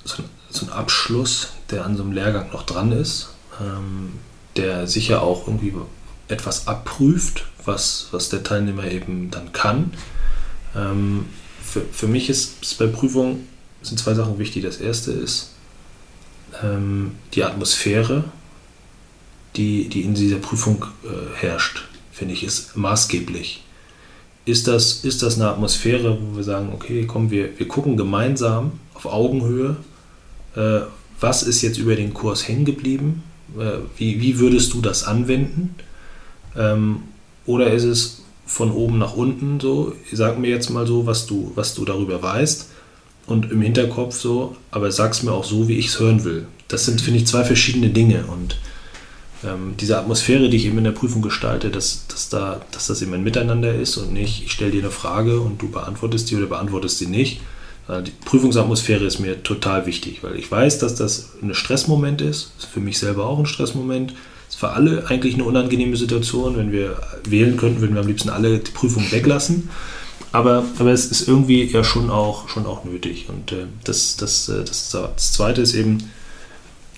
so ein, so ein Abschluss, der an so einem Lehrgang noch dran ist, ähm, der sicher auch irgendwie etwas abprüft, was, was der Teilnehmer eben dann kann. Ähm, für, für mich ist bei Prüfungen sind zwei Sachen wichtig. Das erste ist ähm, die Atmosphäre, die, die in dieser Prüfung äh, herrscht, finde ich, ist maßgeblich. Ist das, ist das eine Atmosphäre, wo wir sagen, okay, komm, wir, wir gucken gemeinsam auf Augenhöhe, äh, was ist jetzt über den Kurs hängen geblieben? Äh, wie, wie würdest du das anwenden? Ähm, oder ist es, von oben nach unten so, sag mir jetzt mal so, was du, was du darüber weißt und im Hinterkopf so, aber sag's mir auch so, wie ich es hören will. Das sind, finde ich, zwei verschiedene Dinge und ähm, diese Atmosphäre, die ich eben in der Prüfung gestalte, dass, dass, da, dass das eben ein Miteinander ist und nicht, ich stelle dir eine Frage und du beantwortest die oder beantwortest sie nicht, Also die Prüfungsatmosphäre ist mir total wichtig, weil ich weiß, dass das ein Stressmoment ist. ist für mich selber auch ein Stressmoment. Ist für alle eigentlich eine unangenehme Situation. Wenn wir wählen könnten, würden wir am liebsten alle die Prüfung weglassen. Aber, aber es ist irgendwie ja schon auch, schon auch nötig. Und äh, das, das, äh, das, das Zweite ist eben,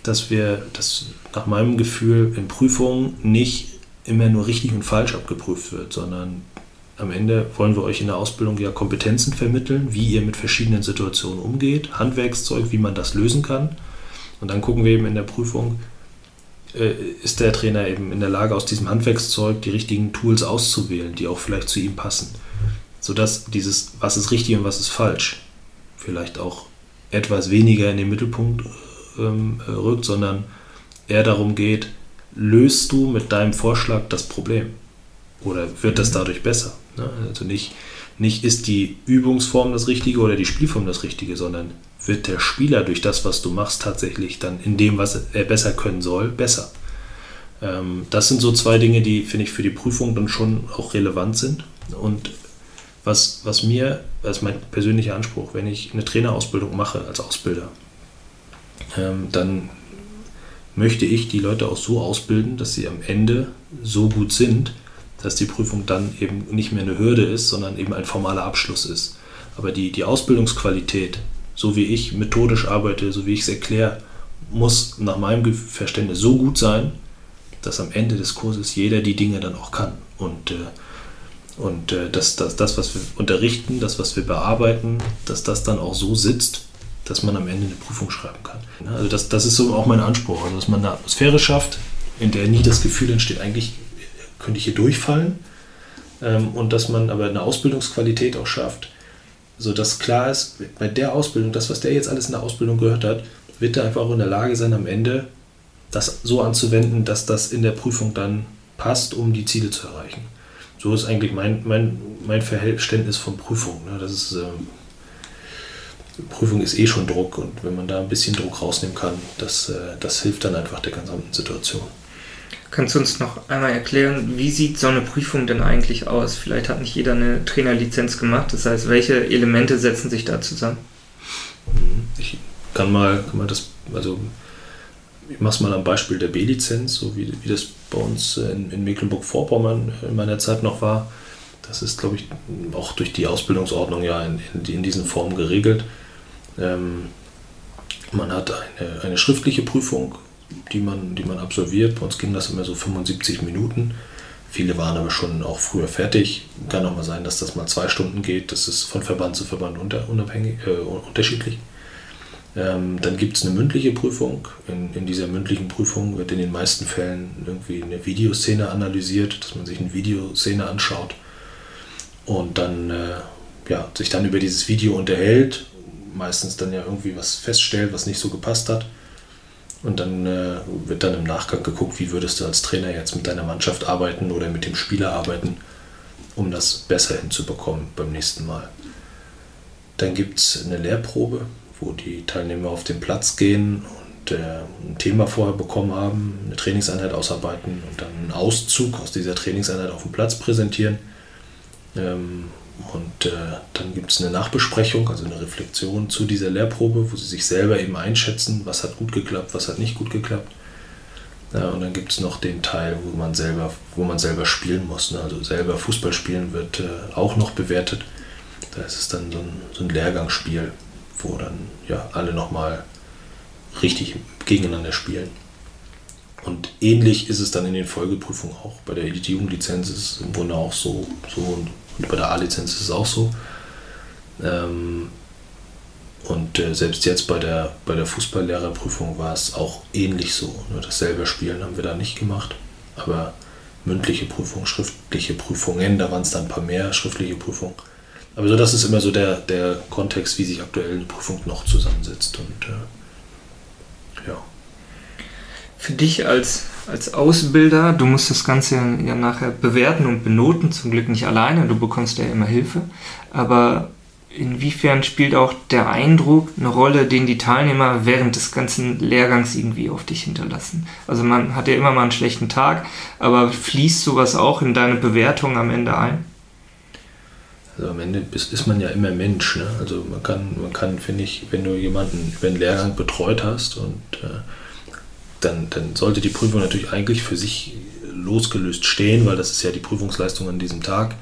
dass wir, dass nach meinem Gefühl in Prüfungen nicht immer nur richtig und falsch abgeprüft wird, sondern am Ende wollen wir euch in der Ausbildung ja Kompetenzen vermitteln, wie ihr mit verschiedenen Situationen umgeht, Handwerkszeug, wie man das lösen kann. Und dann gucken wir eben in der Prüfung, ist der Trainer eben in der Lage, aus diesem Handwerkszeug die richtigen Tools auszuwählen, die auch vielleicht zu ihm passen. Sodass dieses, was ist richtig und was ist falsch, vielleicht auch etwas weniger in den Mittelpunkt ähm, rückt, sondern eher darum geht, löst du mit deinem Vorschlag das Problem? Oder wird das dadurch besser? Ne? Also nicht, nicht ist die Übungsform das Richtige oder die Spielform das Richtige, sondern wird der Spieler durch das, was du machst, tatsächlich dann in dem, was er besser können soll, besser. Ähm, das sind so zwei Dinge, die, finde ich, für die Prüfung dann schon auch relevant sind. Und was, was mir, das ist mein persönlicher Anspruch, wenn ich eine Trainerausbildung mache als Ausbilder, ähm, dann möchte ich die Leute auch so ausbilden, dass sie am Ende so gut sind, dass die Prüfung dann eben nicht mehr eine Hürde ist, sondern eben ein formaler Abschluss ist. Aber die, die Ausbildungsqualität, so wie ich methodisch arbeite, so wie ich es erkläre, muss nach meinem Verständnis so gut sein, dass am Ende des Kurses jeder die Dinge dann auch kann. Und, äh, und äh, dass, dass das, was wir unterrichten, das, was wir bearbeiten, dass das dann auch so sitzt, dass man am Ende eine Prüfung schreiben kann. Also das, das ist so auch mein Anspruch, also dass man eine Atmosphäre schafft, in der nie das Gefühl entsteht, eigentlich könnte ich hier durchfallen. Ähm, und dass man aber eine Ausbildungsqualität auch schafft, sodass klar ist, bei der Ausbildung, das, was der jetzt alles in der Ausbildung gehört hat, wird er einfach auch in der Lage sein, am Ende das so anzuwenden, dass das in der Prüfung dann passt, um die Ziele zu erreichen. So ist eigentlich mein, mein, mein Verständnis von Prüfung. Ne? Das ist, ähm, Prüfung ist eh schon Druck und wenn man da ein bisschen Druck rausnehmen kann, das, äh, das hilft dann einfach der gesamten Situation. Kannst du uns noch einmal erklären, wie sieht so eine Prüfung denn eigentlich aus? Vielleicht hat nicht jeder eine Trainerlizenz gemacht. Das heißt, welche Elemente setzen sich da zusammen? Mhm. Ich kann mal, kann mal das, also ich mache es mal am Beispiel der B-Lizenz, so wie, wie das bei uns in, in Mecklenburg-Vorpommern in meiner Zeit noch war. Das ist, glaube ich, auch durch die Ausbildungsordnung ja in, in, in diesen Formen geregelt. Ähm, man hat eine, eine schriftliche Prüfung, die man, die man absolviert. Bei uns ging das immer so 75 Minuten. Viele waren aber schon auch früher fertig. Kann auch mal sein, dass das mal zwei Stunden geht. Das ist von Verband zu Verband unter, unabhängig, äh, unterschiedlich. Ähm, dann gibt es eine mündliche Prüfung. In, in dieser mündlichen Prüfung wird in den meisten Fällen irgendwie eine Videoszene analysiert, dass man sich eine Videoszene anschaut und dann äh, ja, sich dann über dieses Video unterhält. Meistens dann ja irgendwie was feststellt, was nicht so gepasst hat und dann äh, wird dann im Nachgang geguckt, wie würdest du als Trainer jetzt mit deiner Mannschaft arbeiten oder mit dem Spieler arbeiten, um das besser hinzubekommen beim nächsten Mal. Dann gibt es eine Lehrprobe, wo die Teilnehmer auf den Platz gehen und äh, ein Thema vorher bekommen haben, eine Trainingseinheit ausarbeiten und dann einen Auszug aus dieser Trainingseinheit auf dem Platz präsentieren. Ähm, und äh, dann gibt es eine Nachbesprechung, also eine Reflexion zu dieser Lehrprobe, wo sie sich selber eben einschätzen, was hat gut geklappt, was hat nicht gut geklappt. Ja, und dann gibt es noch den Teil, wo man selber, wo man selber spielen muss. Ne? Also selber Fußball spielen wird äh, auch noch bewertet. Da ist es dann so ein, so ein Lehrgangsspiel, wo dann ja alle nochmal richtig gegeneinander spielen. Und ähnlich ist es dann in den Folgeprüfungen auch. Bei der Elite-Jugendlizenz ist es im Grunde auch so, so und bei der A-Lizenz ist es auch so. Ähm, und äh, selbst jetzt bei der, bei der Fußballlehrerprüfung war es auch ähnlich so. Nur das selber Spielen haben wir da nicht gemacht. Aber mündliche Prüfung, schriftliche Prüfungen, da waren es dann ein paar mehr schriftliche Prüfungen. Aber so, das ist immer so der, der Kontext, wie sich aktuell eine Prüfung noch zusammensetzt. Und äh, ja. Für dich als als Ausbilder, du musst das Ganze ja nachher bewerten und benoten, zum Glück nicht alleine, du bekommst ja immer Hilfe, aber inwiefern spielt auch der Eindruck eine Rolle, den die Teilnehmer während des ganzen Lehrgangs irgendwie auf dich hinterlassen? Also man hat ja immer mal einen schlechten Tag, aber fließt sowas auch in deine Bewertung am Ende ein? Also am Ende ist, man ja immer Mensch. Ne? Also man kann, man kann, finde ich, wenn du jemanden über einen Lehrgang betreut hast und äh, dann, dann sollte die Prüfung natürlich eigentlich für sich losgelöst stehen, weil das ist ja die Prüfungsleistung an diesem Tag.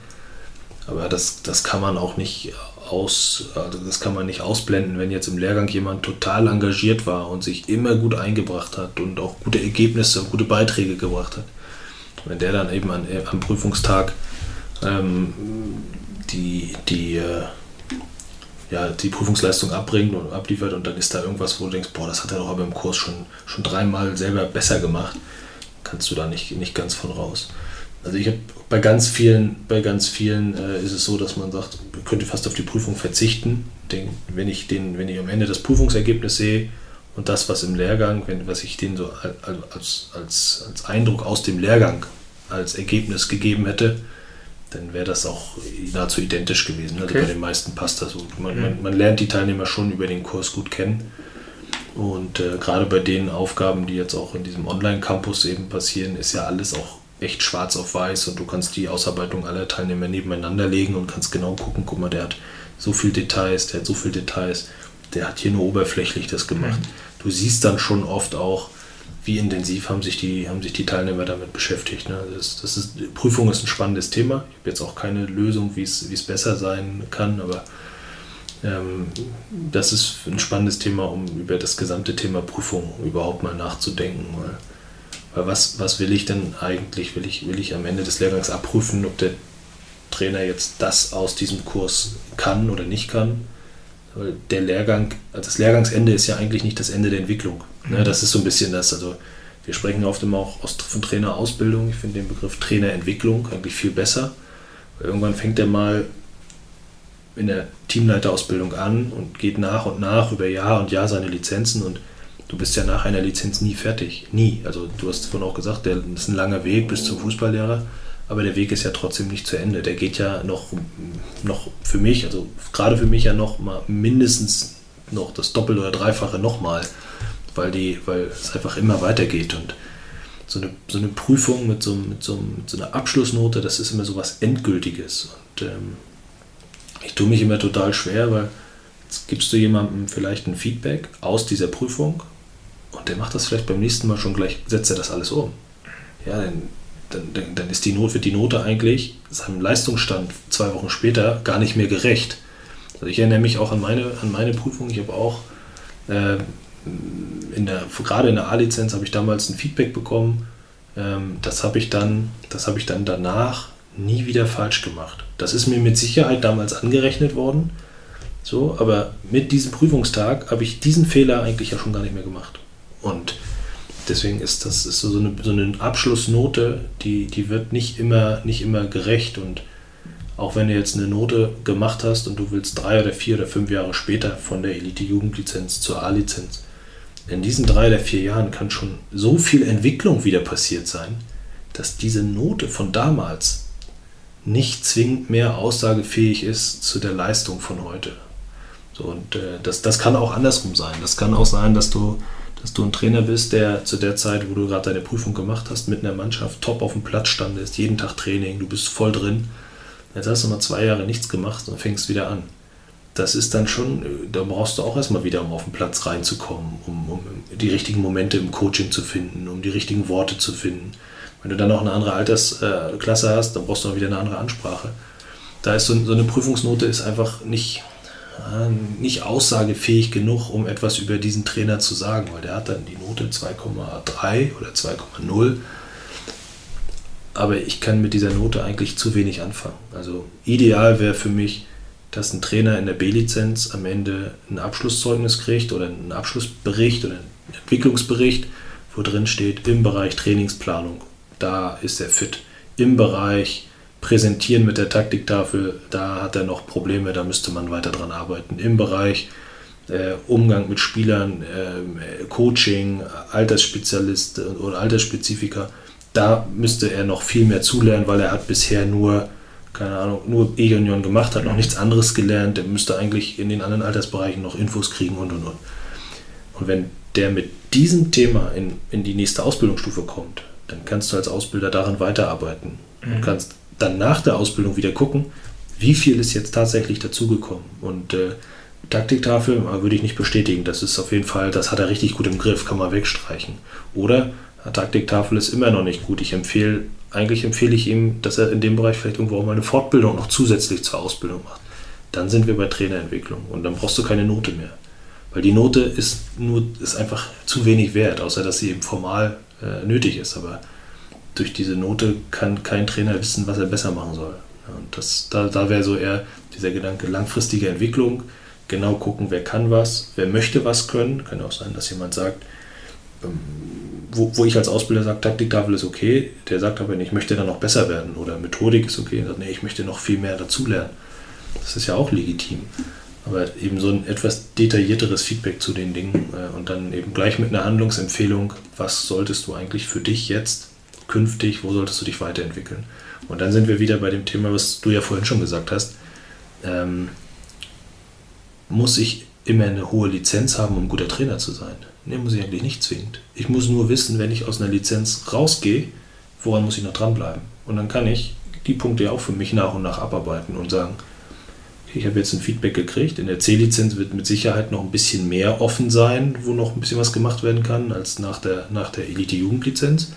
Aber das, das kann man auch nicht aus, also das kann man nicht ausblenden, wenn jetzt im Lehrgang jemand total engagiert war und sich immer gut eingebracht hat und auch gute Ergebnisse, gute Beiträge gebracht hat. Wenn der dann eben an, am Prüfungstag ähm, die, die, äh, ja, die Prüfungsleistung abbringt und abliefert und dann ist da irgendwas, wo du denkst, boah, das hat er doch aber im Kurs schon, schon dreimal selber besser gemacht, kannst du da nicht, nicht ganz von raus. Also ich habe bei ganz vielen, bei ganz vielen äh, ist es so, dass man sagt, man könnte fast auf die Prüfung verzichten. Den, wenn, ich den, wenn ich am Ende das Prüfungsergebnis sehe und das, was im Lehrgang, wenn, was ich denen so als, als, als Eindruck aus dem Lehrgang als Ergebnis gegeben hätte, dann wäre das auch nahezu identisch gewesen. Also okay. bei den meisten passt das so. Man, mhm. man, man, lernt die Teilnehmer schon über den Kurs gut kennen. Und äh, gerade bei den Aufgaben, die jetzt auch in diesem Online-Campus eben passieren, ist ja alles auch echt schwarz auf weiß und du kannst die Ausarbeitung aller Teilnehmer nebeneinander legen und kannst genau gucken, guck mal, der hat so viel Details, der hat so viel Details, der hat hier nur oberflächlich das gemacht. Mhm. Du siehst dann schon oft auch, wie intensiv haben sich die, haben sich die Teilnehmer damit beschäftigt. Ne? Das, das ist, Prüfung ist ein spannendes Thema. Ich habe jetzt auch keine Lösung, wie es, wie es besser sein kann, aber ähm, das ist ein spannendes Thema, um über das gesamte Thema Prüfung überhaupt mal nachzudenken. Weil, weil was, was will ich denn eigentlich? Will ich, will ich am Ende des Lehrgangs abprüfen, ob der Trainer jetzt das aus diesem Kurs kann oder nicht kann? Der Lehrgang, das Lehrgangsende ist ja eigentlich nicht das Ende der Entwicklung. Ne, mhm. das ist so ein bisschen das. Also wir sprechen oft immer auch von Trainerausbildung. Ich finde den Begriff Trainerentwicklung eigentlich viel besser. Irgendwann fängt er mal in der Teamleiterausbildung an und geht nach und nach über Jahr und Jahr seine Lizenzen und du bist ja nach einer Lizenz nie fertig. Nie. Also du hast vorhin auch gesagt, das ist ein langer Weg bis zum Fußballlehrer, aber der Weg ist ja trotzdem nicht zu Ende. Der geht ja noch, noch für mich, also gerade für mich ja noch mal mindestens noch das Doppel- oder Dreifache nochmal weil, weil es einfach immer weitergeht. Und so eine, so eine Prüfung mit so, mit, so, mit so einer Abschlussnote, das ist immer so was Endgültiges. Und ähm, ich tue mich immer total schwer, weil jetzt gibst du jemandem vielleicht ein Feedback aus dieser Prüfung und der macht das vielleicht beim nächsten Mal schon gleich, setzt er das alles um. Ja, dann, dann, dann ist die Note, wird die Note eigentlich seinem Leistungsstand zwei Wochen später gar nicht mehr gerecht. Also ich erinnere mich auch an meine, an meine Prüfung. Ich habe auch äh, in der, gerade in der A-Lizenz habe ich damals ein Feedback bekommen. Ähm, das habe ich dann, das habe ich dann danach nie wieder falsch gemacht. Das ist mir mit Sicherheit damals angerechnet worden. So, aber mit diesem Prüfungstag habe ich diesen Fehler eigentlich ja schon gar nicht mehr gemacht. Und deswegen ist das ist so, eine, so eine Abschlussnote, die, die wird nicht immer, nicht immer gerecht. Und auch wenn du jetzt eine Note gemacht hast und du willst drei oder vier oder fünf Jahre später von der Elite-Jugendlizenz zur A-Lizenz, in diesen drei oder vier Jahren kann schon so viel Entwicklung wieder passiert sein, dass diese Note von damals nicht zwingend mehr aussagefähig ist zu der Leistung von heute. So, und äh, das, das kann auch andersrum sein. Das kann auch sein, dass du, dass du ein Trainer bist, der zu der Zeit, wo du gerade deine Prüfung gemacht hast, mit einer Mannschaft top auf dem Platz standest, jeden Tag Training, du bist voll drin. Jetzt hast du mal zwei Jahre nichts gemacht und fängst wieder an das ist dann schon, da brauchst du auch erstmal wieder, um auf den Platz reinzukommen, um, um, die richtigen Momente im Coaching zu finden, um die richtigen Worte zu finden. Wenn du dann noch eine andere Altersklasse äh, hast, dann brauchst du auch wieder eine andere Ansprache. Da ist so, so eine Prüfungsnote ist einfach nicht, nicht aussagefähig genug, um etwas über diesen Trainer zu sagen, weil der hat dann die Note 2,3 oder 2,0 aber ich kann mit dieser Note eigentlich zu wenig anfangen. Also ideal wäre für mich, dass ein Trainer in der B-Lizenz am Ende ein Abschlusszeugnis kriegt oder einen Abschlussbericht oder einen Entwicklungsbericht, wo drin steht, im Bereich Trainingsplanung, da ist er fit. Im Bereich Präsentieren mit der Taktiktafel, da hat er noch Probleme, da müsste man weiter dran arbeiten. Im Bereich äh, Umgang mit Spielern, äh, Coaching, Altersspezialist oder Altersspezifika, da müsste er noch viel mehr zulernen, weil er hat bisher nur keine Ahnung, nur E-Union gemacht hat, noch nichts anderes gelernt, der müsste eigentlich in den anderen Altersbereichen noch Infos kriegen und und und. Und wenn der mit diesem Thema in, in die nächste Ausbildungsstufe kommt, dann kannst du als Ausbilder daran weiterarbeiten mhm. und kannst dann nach der Ausbildung wieder gucken, wie viel ist jetzt tatsächlich dazugekommen? Und äh, Taktiktafel äh, würde ich nicht bestätigen. Das ist auf jeden Fall, das hat er richtig gut im Griff, kann man wegstreichen. Oder Taktiktafel ist immer noch nicht gut. Ich empfehle, eigentlich empfehle ich ihm, dass er in dem Bereich vielleicht irgendwo auch mal eine Fortbildung noch zusätzlich zur Ausbildung macht. Dann sind wir bei Trainerentwicklung und dann brauchst du keine Note mehr. Weil die Note ist nur, ist einfach zu wenig wert, außer dass sie eben formal äh, nötig ist. Aber durch diese Note kann kein Trainer wissen, was er besser machen soll. Und das, da, da wäre so eher dieser Gedanke langfristige Entwicklung, genau gucken, wer kann was, wer möchte was können. Kann auch sein, dass jemand sagt, ähm, wo, wo ich als Ausbilder sage, Taktiktafel ist okay, der sagt aber, ich möchte dann noch besser werden oder Methodik ist okay, sagt, nee, ich möchte noch viel mehr dazulernen. Das ist ja auch legitim. Aber eben so ein etwas detaillierteres Feedback zu den Dingen äh, und dann eben gleich mit einer Handlungsempfehlung, was solltest du eigentlich für dich jetzt künftig, wo solltest du dich weiterentwickeln. Und dann sind wir wieder bei dem Thema, was du ja vorhin schon gesagt hast. Ähm, muss ich immer eine hohe Lizenz haben, um guter Trainer zu sein? Nee, muss ich eigentlich nicht zwingend. Ich muss nur wissen, wenn ich aus einer Lizenz rausgehe, woran muss ich noch dranbleiben. Und dann kann ich die Punkte ja auch für mich nach und nach abarbeiten und sagen, ich habe jetzt ein Feedback gekriegt. In der C-Lizenz wird mit Sicherheit noch ein bisschen mehr offen sein, wo noch ein bisschen was gemacht werden kann, als nach der, nach der Elite-Jugendlizenz.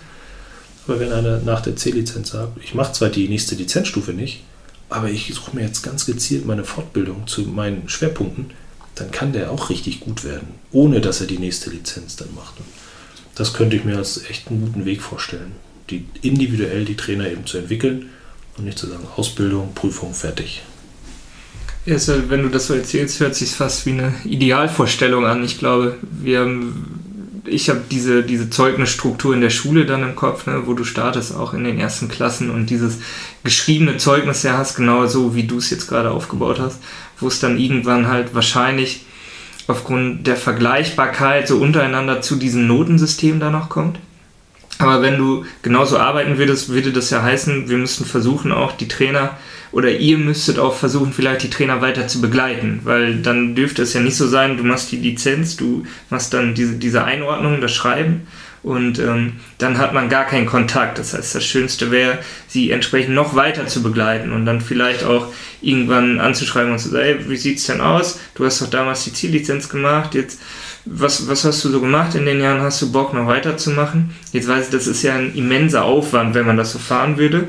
Aber wenn einer nach der C-Lizenz sagt, ich mache zwar die nächste Lizenzstufe nicht, aber ich suche mir jetzt ganz gezielt meine Fortbildung zu meinen Schwerpunkten, dann kann der auch richtig gut werden, ohne dass er die nächste Lizenz dann macht. Und das könnte ich mir als echt einen guten Weg vorstellen, die individuell die Trainer eben zu entwickeln und nicht zu sagen, Ausbildung, Prüfung, fertig. Ja, also wenn du das so erzählst, hört sich fast wie eine Idealvorstellung an. Ich glaube, wir haben, ich habe diese, diese Zeugnisstruktur in der Schule dann im Kopf, ne, wo du startest, auch in den ersten Klassen und dieses geschriebene Zeugnis ja hast, genau so wie du es jetzt gerade aufgebaut hast, wo es dann irgendwann halt wahrscheinlich aufgrund der Vergleichbarkeit so untereinander zu diesem Notensystem da noch kommt. Aber wenn du genauso arbeiten würdest, würde das ja heißen, wir müssten versuchen, auch die Trainer oder ihr müsstet auch versuchen, vielleicht die Trainer weiter zu begleiten, weil dann dürfte es ja nicht so sein, du machst die Lizenz, du machst dann diese, diese Einordnung, das Schreiben und ähm, dann hat man gar keinen Kontakt. Das heißt, das Schönste wäre, sie entsprechend noch weiter zu begleiten und dann vielleicht auch irgendwann anzuschreiben und zu sagen, hey, wie sieht's denn aus? Du hast doch damals die Ziellizenz gemacht, jetzt was, was hast du so gemacht in den Jahren? Hast du Bock noch weiterzumachen? Jetzt weiß ich, das ist ja ein immenser Aufwand, wenn man das so fahren würde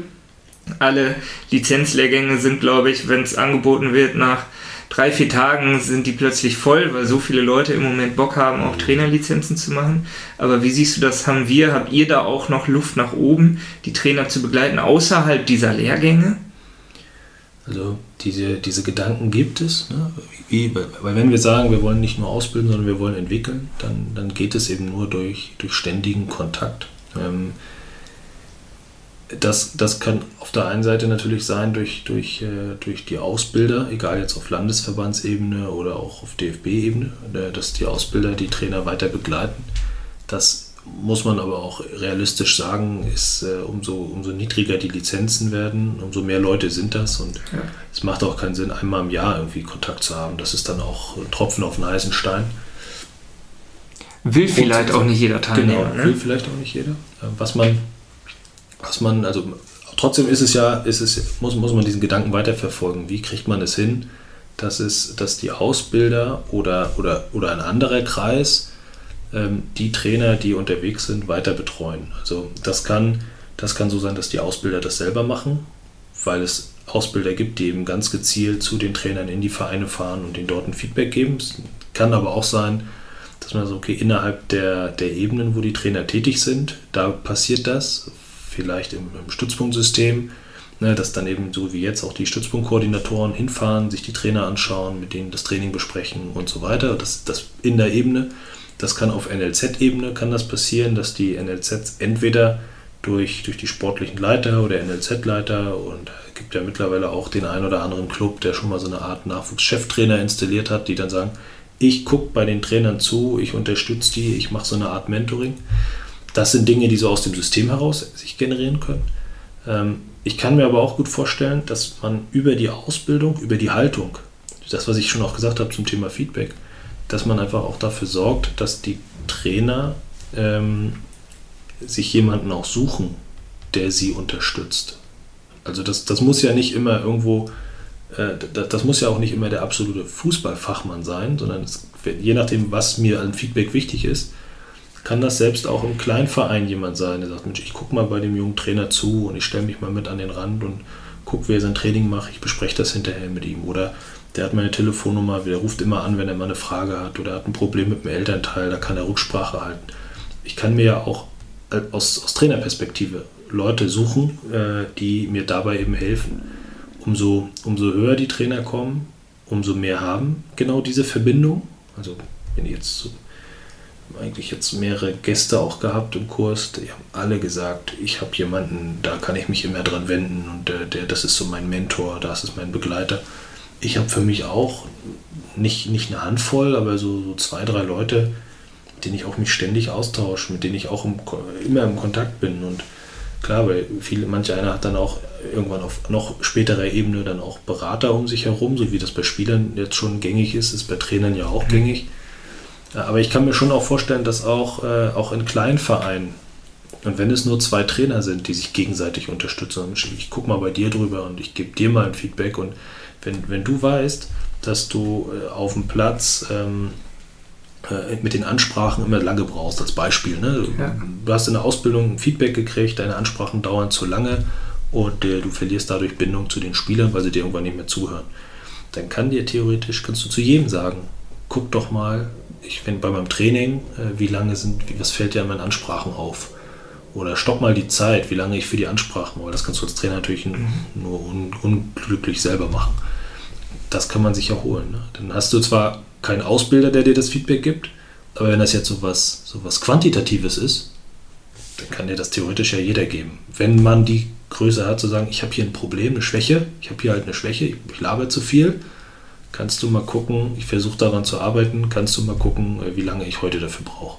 alle Lizenzlehrgänge sind, glaube ich, wenn es angeboten wird, nach drei, vier Tagen sind die plötzlich voll, weil so viele Leute im Moment Bock haben, auch Trainerlizenzen zu machen. Aber wie siehst du das? Haben wir, habt ihr da auch noch Luft nach oben, die Trainer zu begleiten außerhalb dieser Lehrgänge? Also diese, diese Gedanken gibt es. Ne? Wie, weil wenn wir sagen, wir wollen nicht nur ausbilden, sondern wir wollen entwickeln, dann, dann geht es eben nur durch, durch ständigen Kontakt. Ähm, das, das kann auf der einen Seite natürlich sein durch, durch, äh, durch die Ausbilder, egal jetzt auf Landesverbandsebene oder auch auf DFB-Ebene, äh, dass die Ausbilder die Trainer weiter begleiten. Das muss man aber auch realistisch sagen, ist äh, umso, umso niedriger die Lizenzen werden, umso mehr Leute sind das und ja. es macht auch keinen Sinn, einmal im Jahr irgendwie Kontakt zu haben. Das ist dann auch ein Tropfen auf den heißen Stein. Will vielleicht auch nicht jeder teilnehmen. Genau, ne? will vielleicht auch nicht jeder. Was man was man, also trotzdem ist es ja, ist es, muss, muss man diesen Gedanken weiterverfolgen. Wie kriegt man es hin, dass, es, dass die Ausbilder oder, oder, oder ein anderer Kreis ähm, die Trainer, die unterwegs sind, weiter betreuen? Also das kann, das kann so sein, dass die Ausbilder das selber machen, weil es Ausbilder gibt, die eben ganz gezielt zu den Trainern in die Vereine fahren und ihnen dort ein Feedback geben. Es kann aber auch sein, dass man so, okay, innerhalb der, der Ebenen, wo die Trainer tätig sind, da passiert das, vielleicht im, im Stützpunktsystem, ne, dass dann eben so wie jetzt auch die Stützpunktkoordinatoren hinfahren, sich die Trainer anschauen, mit denen das Training besprechen und so weiter. Das, das in der Ebene. Das kann auf NLZ-Ebene kann das passieren, dass die NLZs entweder durch, durch die sportlichen Leiter oder NLZ-Leiter und es gibt ja mittlerweile auch den einen oder anderen Club, der schon mal so eine Art Nachwuchscheftrainer installiert hat, die dann sagen, ich gucke bei den Trainern zu, ich unterstütze die, ich mache so eine Art Mentoring. Das sind Dinge, die so aus dem System heraus sich generieren können. Ähm, ich kann mir aber auch gut vorstellen, dass man über die Ausbildung, über die Haltung, das, was ich schon auch gesagt habe zum Thema Feedback, dass man einfach auch dafür sorgt, dass die Trainer ähm, sich jemanden auch suchen, der sie unterstützt. Also das, das muss ja nicht immer irgendwo äh, das, das, muss ja auch nicht immer der absolute Fußballfachmann sein, sondern es, je nachdem, was mir an Feedback wichtig ist, kann das selbst auch im Kleinverein jemand sein, der sagt, Mensch, ich gucke mal bei dem jungen Trainer zu und ich stelle mich mal mit an den Rand und gucke, wie er sein Training macht, ich bespreche das hinterher mit ihm. Oder der hat meine Telefonnummer, der ruft immer an, wenn er mal eine Frage hat oder hat ein Problem mit dem Elternteil, da kann er Rücksprache halten. Ich kann mir ja auch äh, aus, aus Trainerperspektive Leute suchen, äh, die mir dabei eben helfen. Umso, umso höher die Trainer kommen, umso mehr haben genau diese Verbindung. Also wenn ich jetzt so eigentlich jetzt mehrere Gäste auch gehabt im Kurs, die haben alle gesagt, ich habe jemanden, da kann ich mich immer dran wenden und der, der, das ist so mein Mentor, das ist mein Begleiter. Ich habe für mich auch nicht, nicht eine Handvoll, aber so, so zwei, drei Leute, mit denen ich auch mich ständig austausche, mit denen ich auch im, immer im Kontakt bin und klar, weil viele, manche einer hat dann auch irgendwann auf noch späterer Ebene dann auch Berater um sich herum, so wie das bei Spielern jetzt schon gängig ist, ist bei Trainern ja auch mhm. gängig aber ich kann mir schon auch vorstellen, dass auch, äh, auch in kleinen Vereinen, und wenn es nur zwei Trainer sind, die sich gegenseitig unterstützen, ich gucke mal bei dir drüber und ich gebe dir mal ein Feedback und wenn, wenn du weißt, dass du äh, auf dem Platz ähm, äh, mit den Ansprachen immer lange brauchst, als Beispiel. Ne? Ja. Du hast in der Ausbildung Feedback gekriegt, deine Ansprachen dauern zu lange und du verlierst dadurch Bindung zu den Spielern, weil sie dir irgendwann nicht mehr zuhören. Dann kann dir theoretisch, kannst du zu jedem sagen, guck doch mal, ich finde bei meinem Training, äh, wie lange sind, wie, was fällt dir an meinen Ansprachen auf? Oder stopp mal die Zeit, wie lange ich für die Ansprachen, weil das kannst du als Trainer natürlich mhm. nur un, unglücklich selber machen. Das kann man sich ja holen. Ne? Dann hast du zwar keinen Ausbilder, der dir das Feedback gibt, aber wenn das jetzt so was, so was Quantitatives ist, dann kann dir das theoretisch ja jeder geben. Wenn man die Größe hat, zu sagen, ich habe hier ein Problem, eine Schwäche, ich habe hier halt eine Schwäche, ich, ich laber zu viel, Kannst du mal gucken, ich versuche daran zu arbeiten, kannst du mal gucken, äh, wie lange ich heute dafür brauche.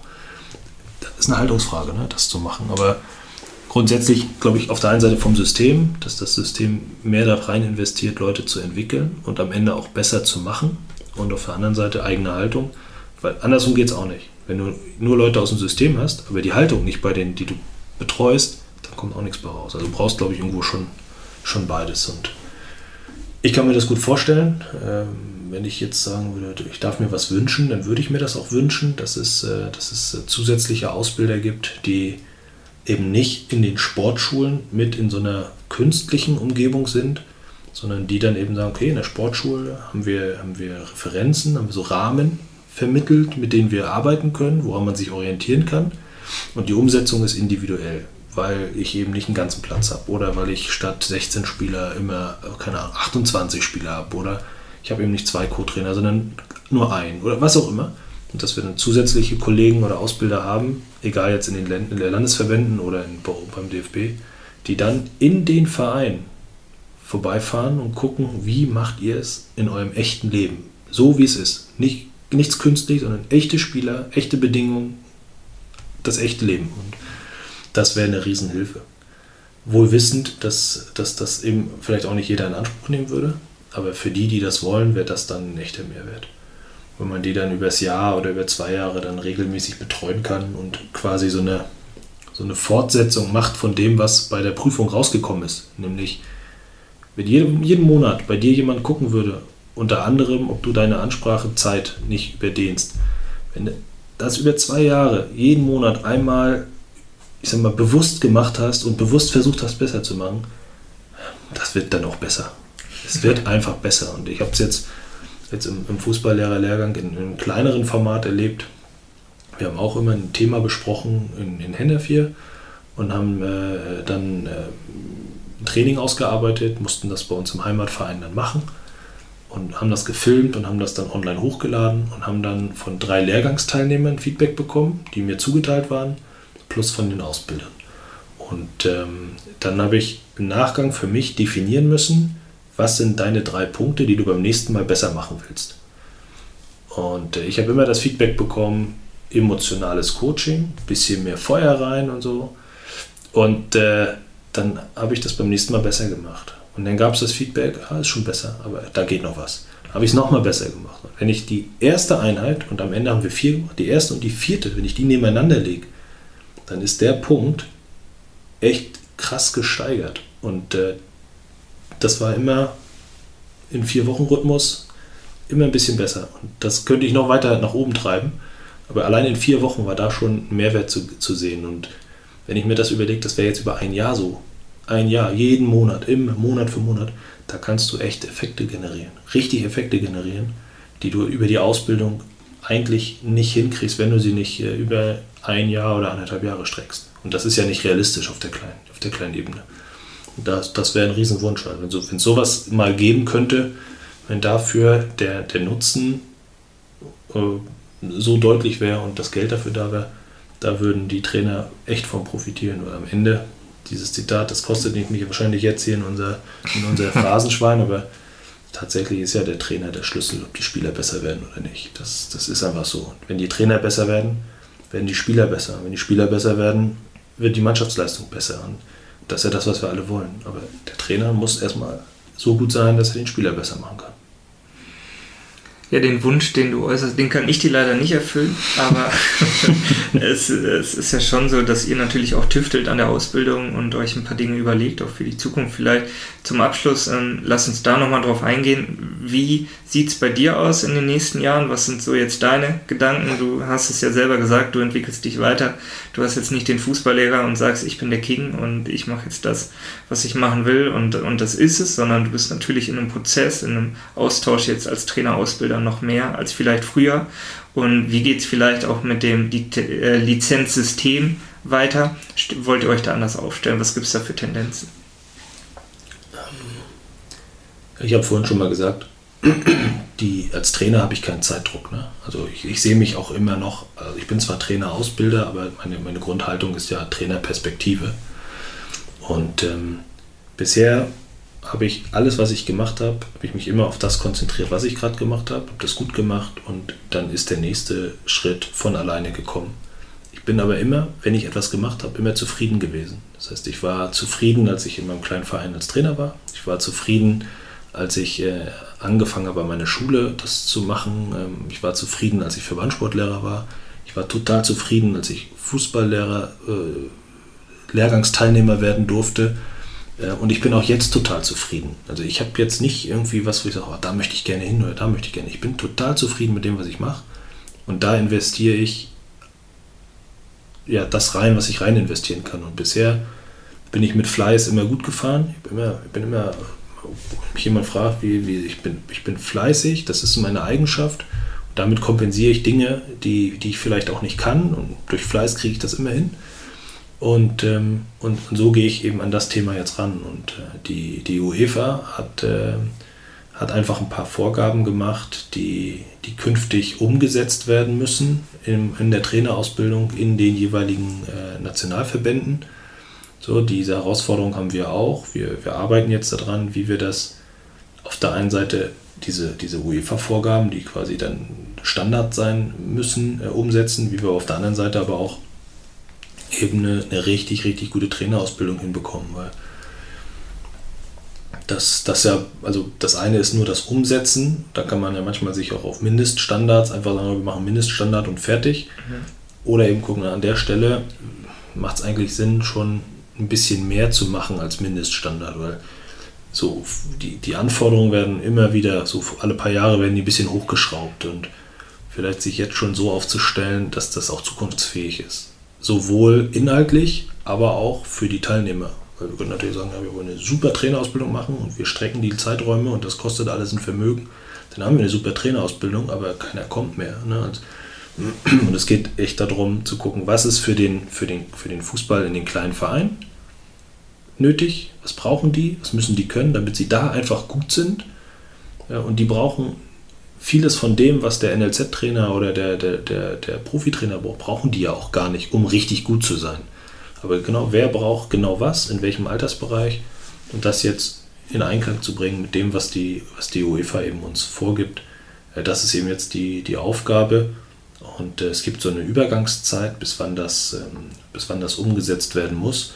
Das ist eine Haltungsfrage, ne, das zu machen. Aber grundsätzlich glaube ich auf der einen Seite vom System, dass das System mehr da rein investiert, Leute zu entwickeln und am Ende auch besser zu machen. Und auf der anderen Seite eigene Haltung, weil andersrum geht es auch nicht. Wenn du nur Leute aus dem System hast, aber die Haltung nicht bei denen, die du betreust, dann kommt auch nichts bei raus. Also du brauchst, glaube ich, irgendwo schon, schon beides. Und ich kann mir das gut vorstellen. Ähm, wenn ich jetzt sagen würde, ich darf mir was wünschen, dann würde ich mir das auch wünschen, dass es, äh, dass es äh, zusätzliche Ausbilder gibt, die eben nicht in den Sportschulen mit in so einer künstlichen Umgebung sind, sondern die dann eben sagen, okay, in der Sportschule haben wir, haben wir Referenzen, haben wir so Rahmen vermittelt, mit denen wir arbeiten können, woran man sich orientieren kann. Und die Umsetzung ist individuell weil ich eben nicht einen ganzen Platz habe oder weil ich statt 16 Spieler immer, keine Ahnung, 28 Spieler habe oder ich habe eben nicht zwei Co-Trainer, sondern nur einen oder was auch immer. Und dass wir dann zusätzliche Kollegen oder Ausbilder haben, egal jetzt in den Länd in Landesverbänden oder in, beim DFB, die dann in den Verein vorbeifahren und gucken, wie macht ihr es in eurem echten Leben. So wie es ist. Nicht, nichts künstlich, sondern echte Spieler, echte Bedingungen, das echte Leben. Und das wäre eine Riesenhilfe. Wohl wissend, dass, dass das eben vielleicht auch nicht jeder in Anspruch nehmen würde, aber für die, die das wollen, wäre das dann ein echter Mehrwert. Wenn man die dann über das Jahr oder über zwei Jahre dann regelmäßig betreuen kann und quasi so eine, so eine Fortsetzung macht von dem, was bei der Prüfung rausgekommen ist. Nämlich, wenn jedem, jeden Monat bei dir jemand gucken würde, unter anderem, ob du deine Ansprachezeit nicht überdehnst. Wenn das über zwei Jahre jeden Monat einmal ich sag mal, bewusst gemacht hast und bewusst versucht hast, besser zu machen, das wird dann auch besser. Es wird einfach besser. Und ich habe es jetzt, jetzt im, im Fußballlehrerlehrgang in, in, einem kleineren Format erlebt. Wir haben auch immer ein Thema besprochen in, in Hennefir und haben äh, dann äh, ein Training ausgearbeitet, mussten das bei uns im Heimatverein dann machen und haben das gefilmt und haben das dann online hochgeladen und haben dann von drei Lehrgangsteilnehmern Feedback bekommen, die mir zugeteilt waren plus von den Ausbildern. Und ähm, dann habe ich im Nachgang für mich definieren müssen, was sind deine drei Punkte, die du beim nächsten Mal besser machen willst. Und äh, ich habe immer das Feedback bekommen, emotionales Coaching, bisschen mehr Feuer rein und so. Und äh, dann habe ich das beim nächsten Mal besser gemacht. Und dann gab es das Feedback, ah, ist schon besser, aber da geht noch was. Habe ich es nochmal besser gemacht. Und wenn ich die erste Einheit, und am Ende haben wir vier gemacht, die erste und die vierte, wenn ich die nebeneinander lege, dann ist der Punkt echt krass gesteigert. Und äh, das war immer in vier Wochen Rhythmus immer ein bisschen besser. Und das könnte ich noch weiter nach oben treiben. Aber allein in vier Wochen war da schon Mehrwert zu, zu sehen. Und wenn ich mir das überlege, das wäre jetzt über ein Jahr so. Ein Jahr, jeden Monat, immer Monat für Monat, da kannst du echt Effekte generieren. Richtig Effekte generieren, die du über die Ausbildung eigentlich nicht hinkriegst, wenn du sie nicht äh, über ein Jahr oder anderthalb Jahre streckst. Und das ist ja nicht realistisch auf der kleinen, auf der kleinen Ebene. Das, das wäre ein Riesenwunsch. Also wenn, so, es sowas mal geben könnte, wenn dafür der, der Nutzen äh, so deutlich wäre und das Geld dafür da wäre, da würden die Trainer echt von profitieren. Weil am Ende, dieses Zitat, das kostet mich wahrscheinlich jetzt hier in unser, in unser [LAUGHS] Phrasenschwein, aber tatsächlich ist ja der Trainer der Schlüssel, ob die Spieler besser werden oder nicht. Das, das ist einfach so. Und wenn die Trainer besser werden, werden die Spieler besser. Wenn die Spieler besser werden, wird die Mannschaftsleistung besser. Und das ist ja das, was wir alle wollen. Aber der Trainer muss erstmal so gut sein, dass er den Spieler besser machen kann. Ja, den Wunsch, den du äußerst, den kann ich dir leider nicht erfüllen, aber [LAUGHS] es, es, ist ja schon so, dass ihr natürlich auch tüftelt an der Ausbildung und euch ein paar Dinge überlegt, auch für die Zukunft vielleicht. Zum Abschluss, ähm, lass uns da nochmal drauf eingehen. Wie sieht es bei dir aus in den nächsten Jahren? Was sind so jetzt deine Gedanken? Du hast es ja selber gesagt, du entwickelst dich weiter. Du hast jetzt nicht den Fußballlehrer und sagst, ich bin der King und ich mache jetzt das, was ich machen will und, und das ist es, sondern du bist natürlich in einem Prozess, in einem Austausch jetzt als Trainer-Ausbilder noch mehr als vielleicht früher. Und wie geht es vielleicht auch mit dem äh, Lizenzsystem weiter? Wollt ihr euch da anders aufstellen? Was gibt es da für Tendenzen? Ich habe vorhin schon mal gesagt, die, als Trainer habe ich keinen Zeitdruck. Ne? Also ich, ich, sehe mich auch immer noch, also ich bin zwar Trainer, Ausbilder, aber meine, meine Grundhaltung ist ja Trainerperspektive. Und ähm, bisher habe ich alles, was ich gemacht habe, habe ich mich immer auf das konzentriert, was ich gerade gemacht habe, habe das gut gemacht und dann ist der nächste Schritt von alleine gekommen. Ich bin aber immer, wenn ich etwas gemacht habe, immer zufrieden gewesen. Das heißt, ich war zufrieden, als ich in meinem kleinen Verein als Trainer war. Ich war zufrieden, als ich äh, angefangen habe, meine Schule das zu machen. Ähm, ich war zufrieden, als ich Verbandssportlehrer war. Ich war total zufrieden, als ich Fußballlehrer, äh, Lehrgangsteilnehmer werden durfte. Äh, und ich bin auch jetzt total zufrieden. Also ich habe jetzt nicht irgendwie was, wo ich sage, oh, da möchte ich gerne hin oder da möchte ich gerne. Ich bin total zufrieden mit dem, was ich mache. Und da investiere ich ja das rein, was ich rein investieren kann. Und bisher bin ich mit Fleiß immer gut gefahren. Ich bin immer, ich bin immer mich jemand fragt, wie, wie ich, bin, ich bin fleißig, das ist meine Eigenschaft. damit kompensiere ich Dinge, die, die ich vielleicht auch nicht kann. Und durch Fleiß kriege ich das immer hin. Und, ähm, und, und, so gehe ich eben an das Thema jetzt ran. Und äh, die, die UEFA hat, äh, hat einfach ein paar Vorgaben gemacht, die, die künftig umgesetzt werden müssen in, in der Trainerausbildung in den jeweiligen äh, Nationalverbänden. So, diese Herausforderung haben wir auch. Wir, wir arbeiten jetzt daran, wie wir das auf der einen Seite diese, diese UEFA-Vorgaben, die quasi dann Standard sein müssen, äh, umsetzen, wie wir auf der anderen Seite aber auch eben eine, eine richtig, richtig gute Trainerausbildung hinbekommen, weil das, das ja, also das eine ist nur das Umsetzen, da kann man ja manchmal sich auch auf Mindeststandards einfach sagen, wir machen Mindeststandard und fertig. Mhm. Oder eben gucken, an der Stelle macht es eigentlich Sinn, schon ein bisschen mehr zu machen als Mindeststandard, weil so die, die Anforderungen werden immer wieder, so alle paar Jahre werden die ein bisschen hochgeschraubt und vielleicht sich jetzt schon so aufzustellen, dass das auch zukunftsfähig ist. Sowohl inhaltlich, aber auch für die Teilnehmer. Weil wir können natürlich sagen, ja, wir wollen eine super Trainerausbildung machen und wir strecken die Zeiträume und das kostet alles ein Vermögen. Dann haben wir eine super Trainerausbildung, aber keiner kommt mehr. Ne? Und [CLEARS THROAT] es geht echt darum zu gucken, was ist für den, für, den, für den Fußball in den kleinen Vereinen nötig, was brauchen die, was müssen die können, damit sie da einfach gut sind. Und die brauchen vieles von dem, was der NLZ-Trainer oder der, der, der, der Profitrainer braucht, brauchen die ja auch gar nicht, um richtig gut zu sein. Aber genau, wer braucht genau was, in welchem Altersbereich und das jetzt in Einklang zu bringen mit dem, was die, was die UEFA eben uns vorgibt, das ist eben jetzt die, die Aufgabe. Und äh, es gibt so eine Übergangszeit, bis wann das, ähm, bis wann das umgesetzt werden muss.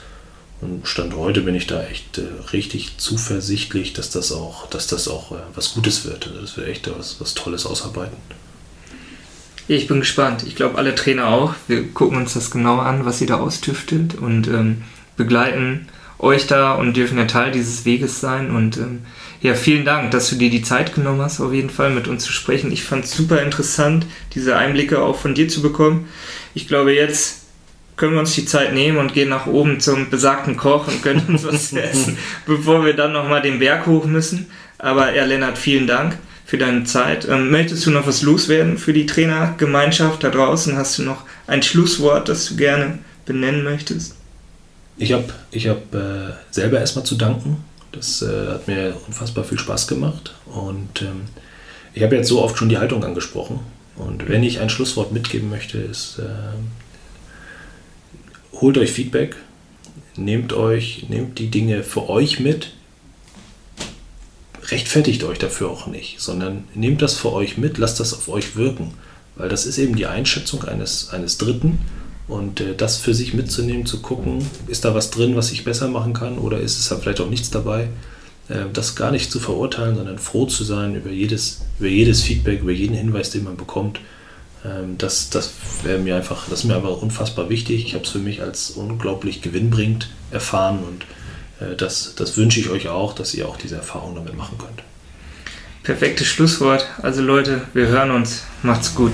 Und Stand heute bin ich da echt äh, richtig zuversichtlich, dass das auch, dass das auch äh, was Gutes wird. Also das wird echt was, was Tolles ausarbeiten. Ich bin gespannt. Ich glaube, alle Trainer auch. Wir gucken uns das genau an, was sie da austüftelt und ähm, begleiten euch da und dürfen ja Teil dieses Weges sein. Und ähm, ja, vielen Dank, dass du dir die Zeit genommen hast, auf jeden Fall mit uns zu sprechen. Ich fand es super interessant, diese Einblicke auch von dir zu bekommen. Ich glaube, jetzt können wir uns die Zeit nehmen und gehen nach oben zum besagten Koch und können uns was essen, [LAUGHS] bevor wir dann nochmal den Berg hoch müssen. Aber ja, Lennart, vielen Dank für deine Zeit. Ähm, möchtest du noch was loswerden für die Trainergemeinschaft da draußen? Hast du noch ein Schlusswort, das du gerne benennen möchtest? Ich habe ich hab, äh, selber erstmal zu danken. Das äh, hat mir unfassbar viel Spaß gemacht. Und ähm, ich habe jetzt so oft schon die Haltung angesprochen. Und wenn ich ein Schlusswort mitgeben möchte, ist, äh, holt euch Feedback, nehmt euch, nehmt die Dinge für euch mit, rechtfertigt euch dafür auch nicht, sondern nehmt das für euch mit, lasst das auf euch wirken, weil das ist eben die Einschätzung eines, eines Dritten. Und äh, das für sich mitzunehmen, zu gucken, ist da was drin, was ich besser machen kann oder ist es da vielleicht auch nichts dabei, äh, das gar nicht zu verurteilen, sondern froh zu sein über jedes, über jedes Feedback, über jeden Hinweis, den man bekommt. Ähm, das das wäre mir einfach, das mir aber unfassbar wichtig. Ich habe es für mich als unglaublich gewinnbringend erfahren und äh, das, das wünsche ich euch auch, dass ihr auch diese Erfahrung damit machen könnt. Perfektes Schlusswort. Also Leute, wir hören uns. Macht's gut.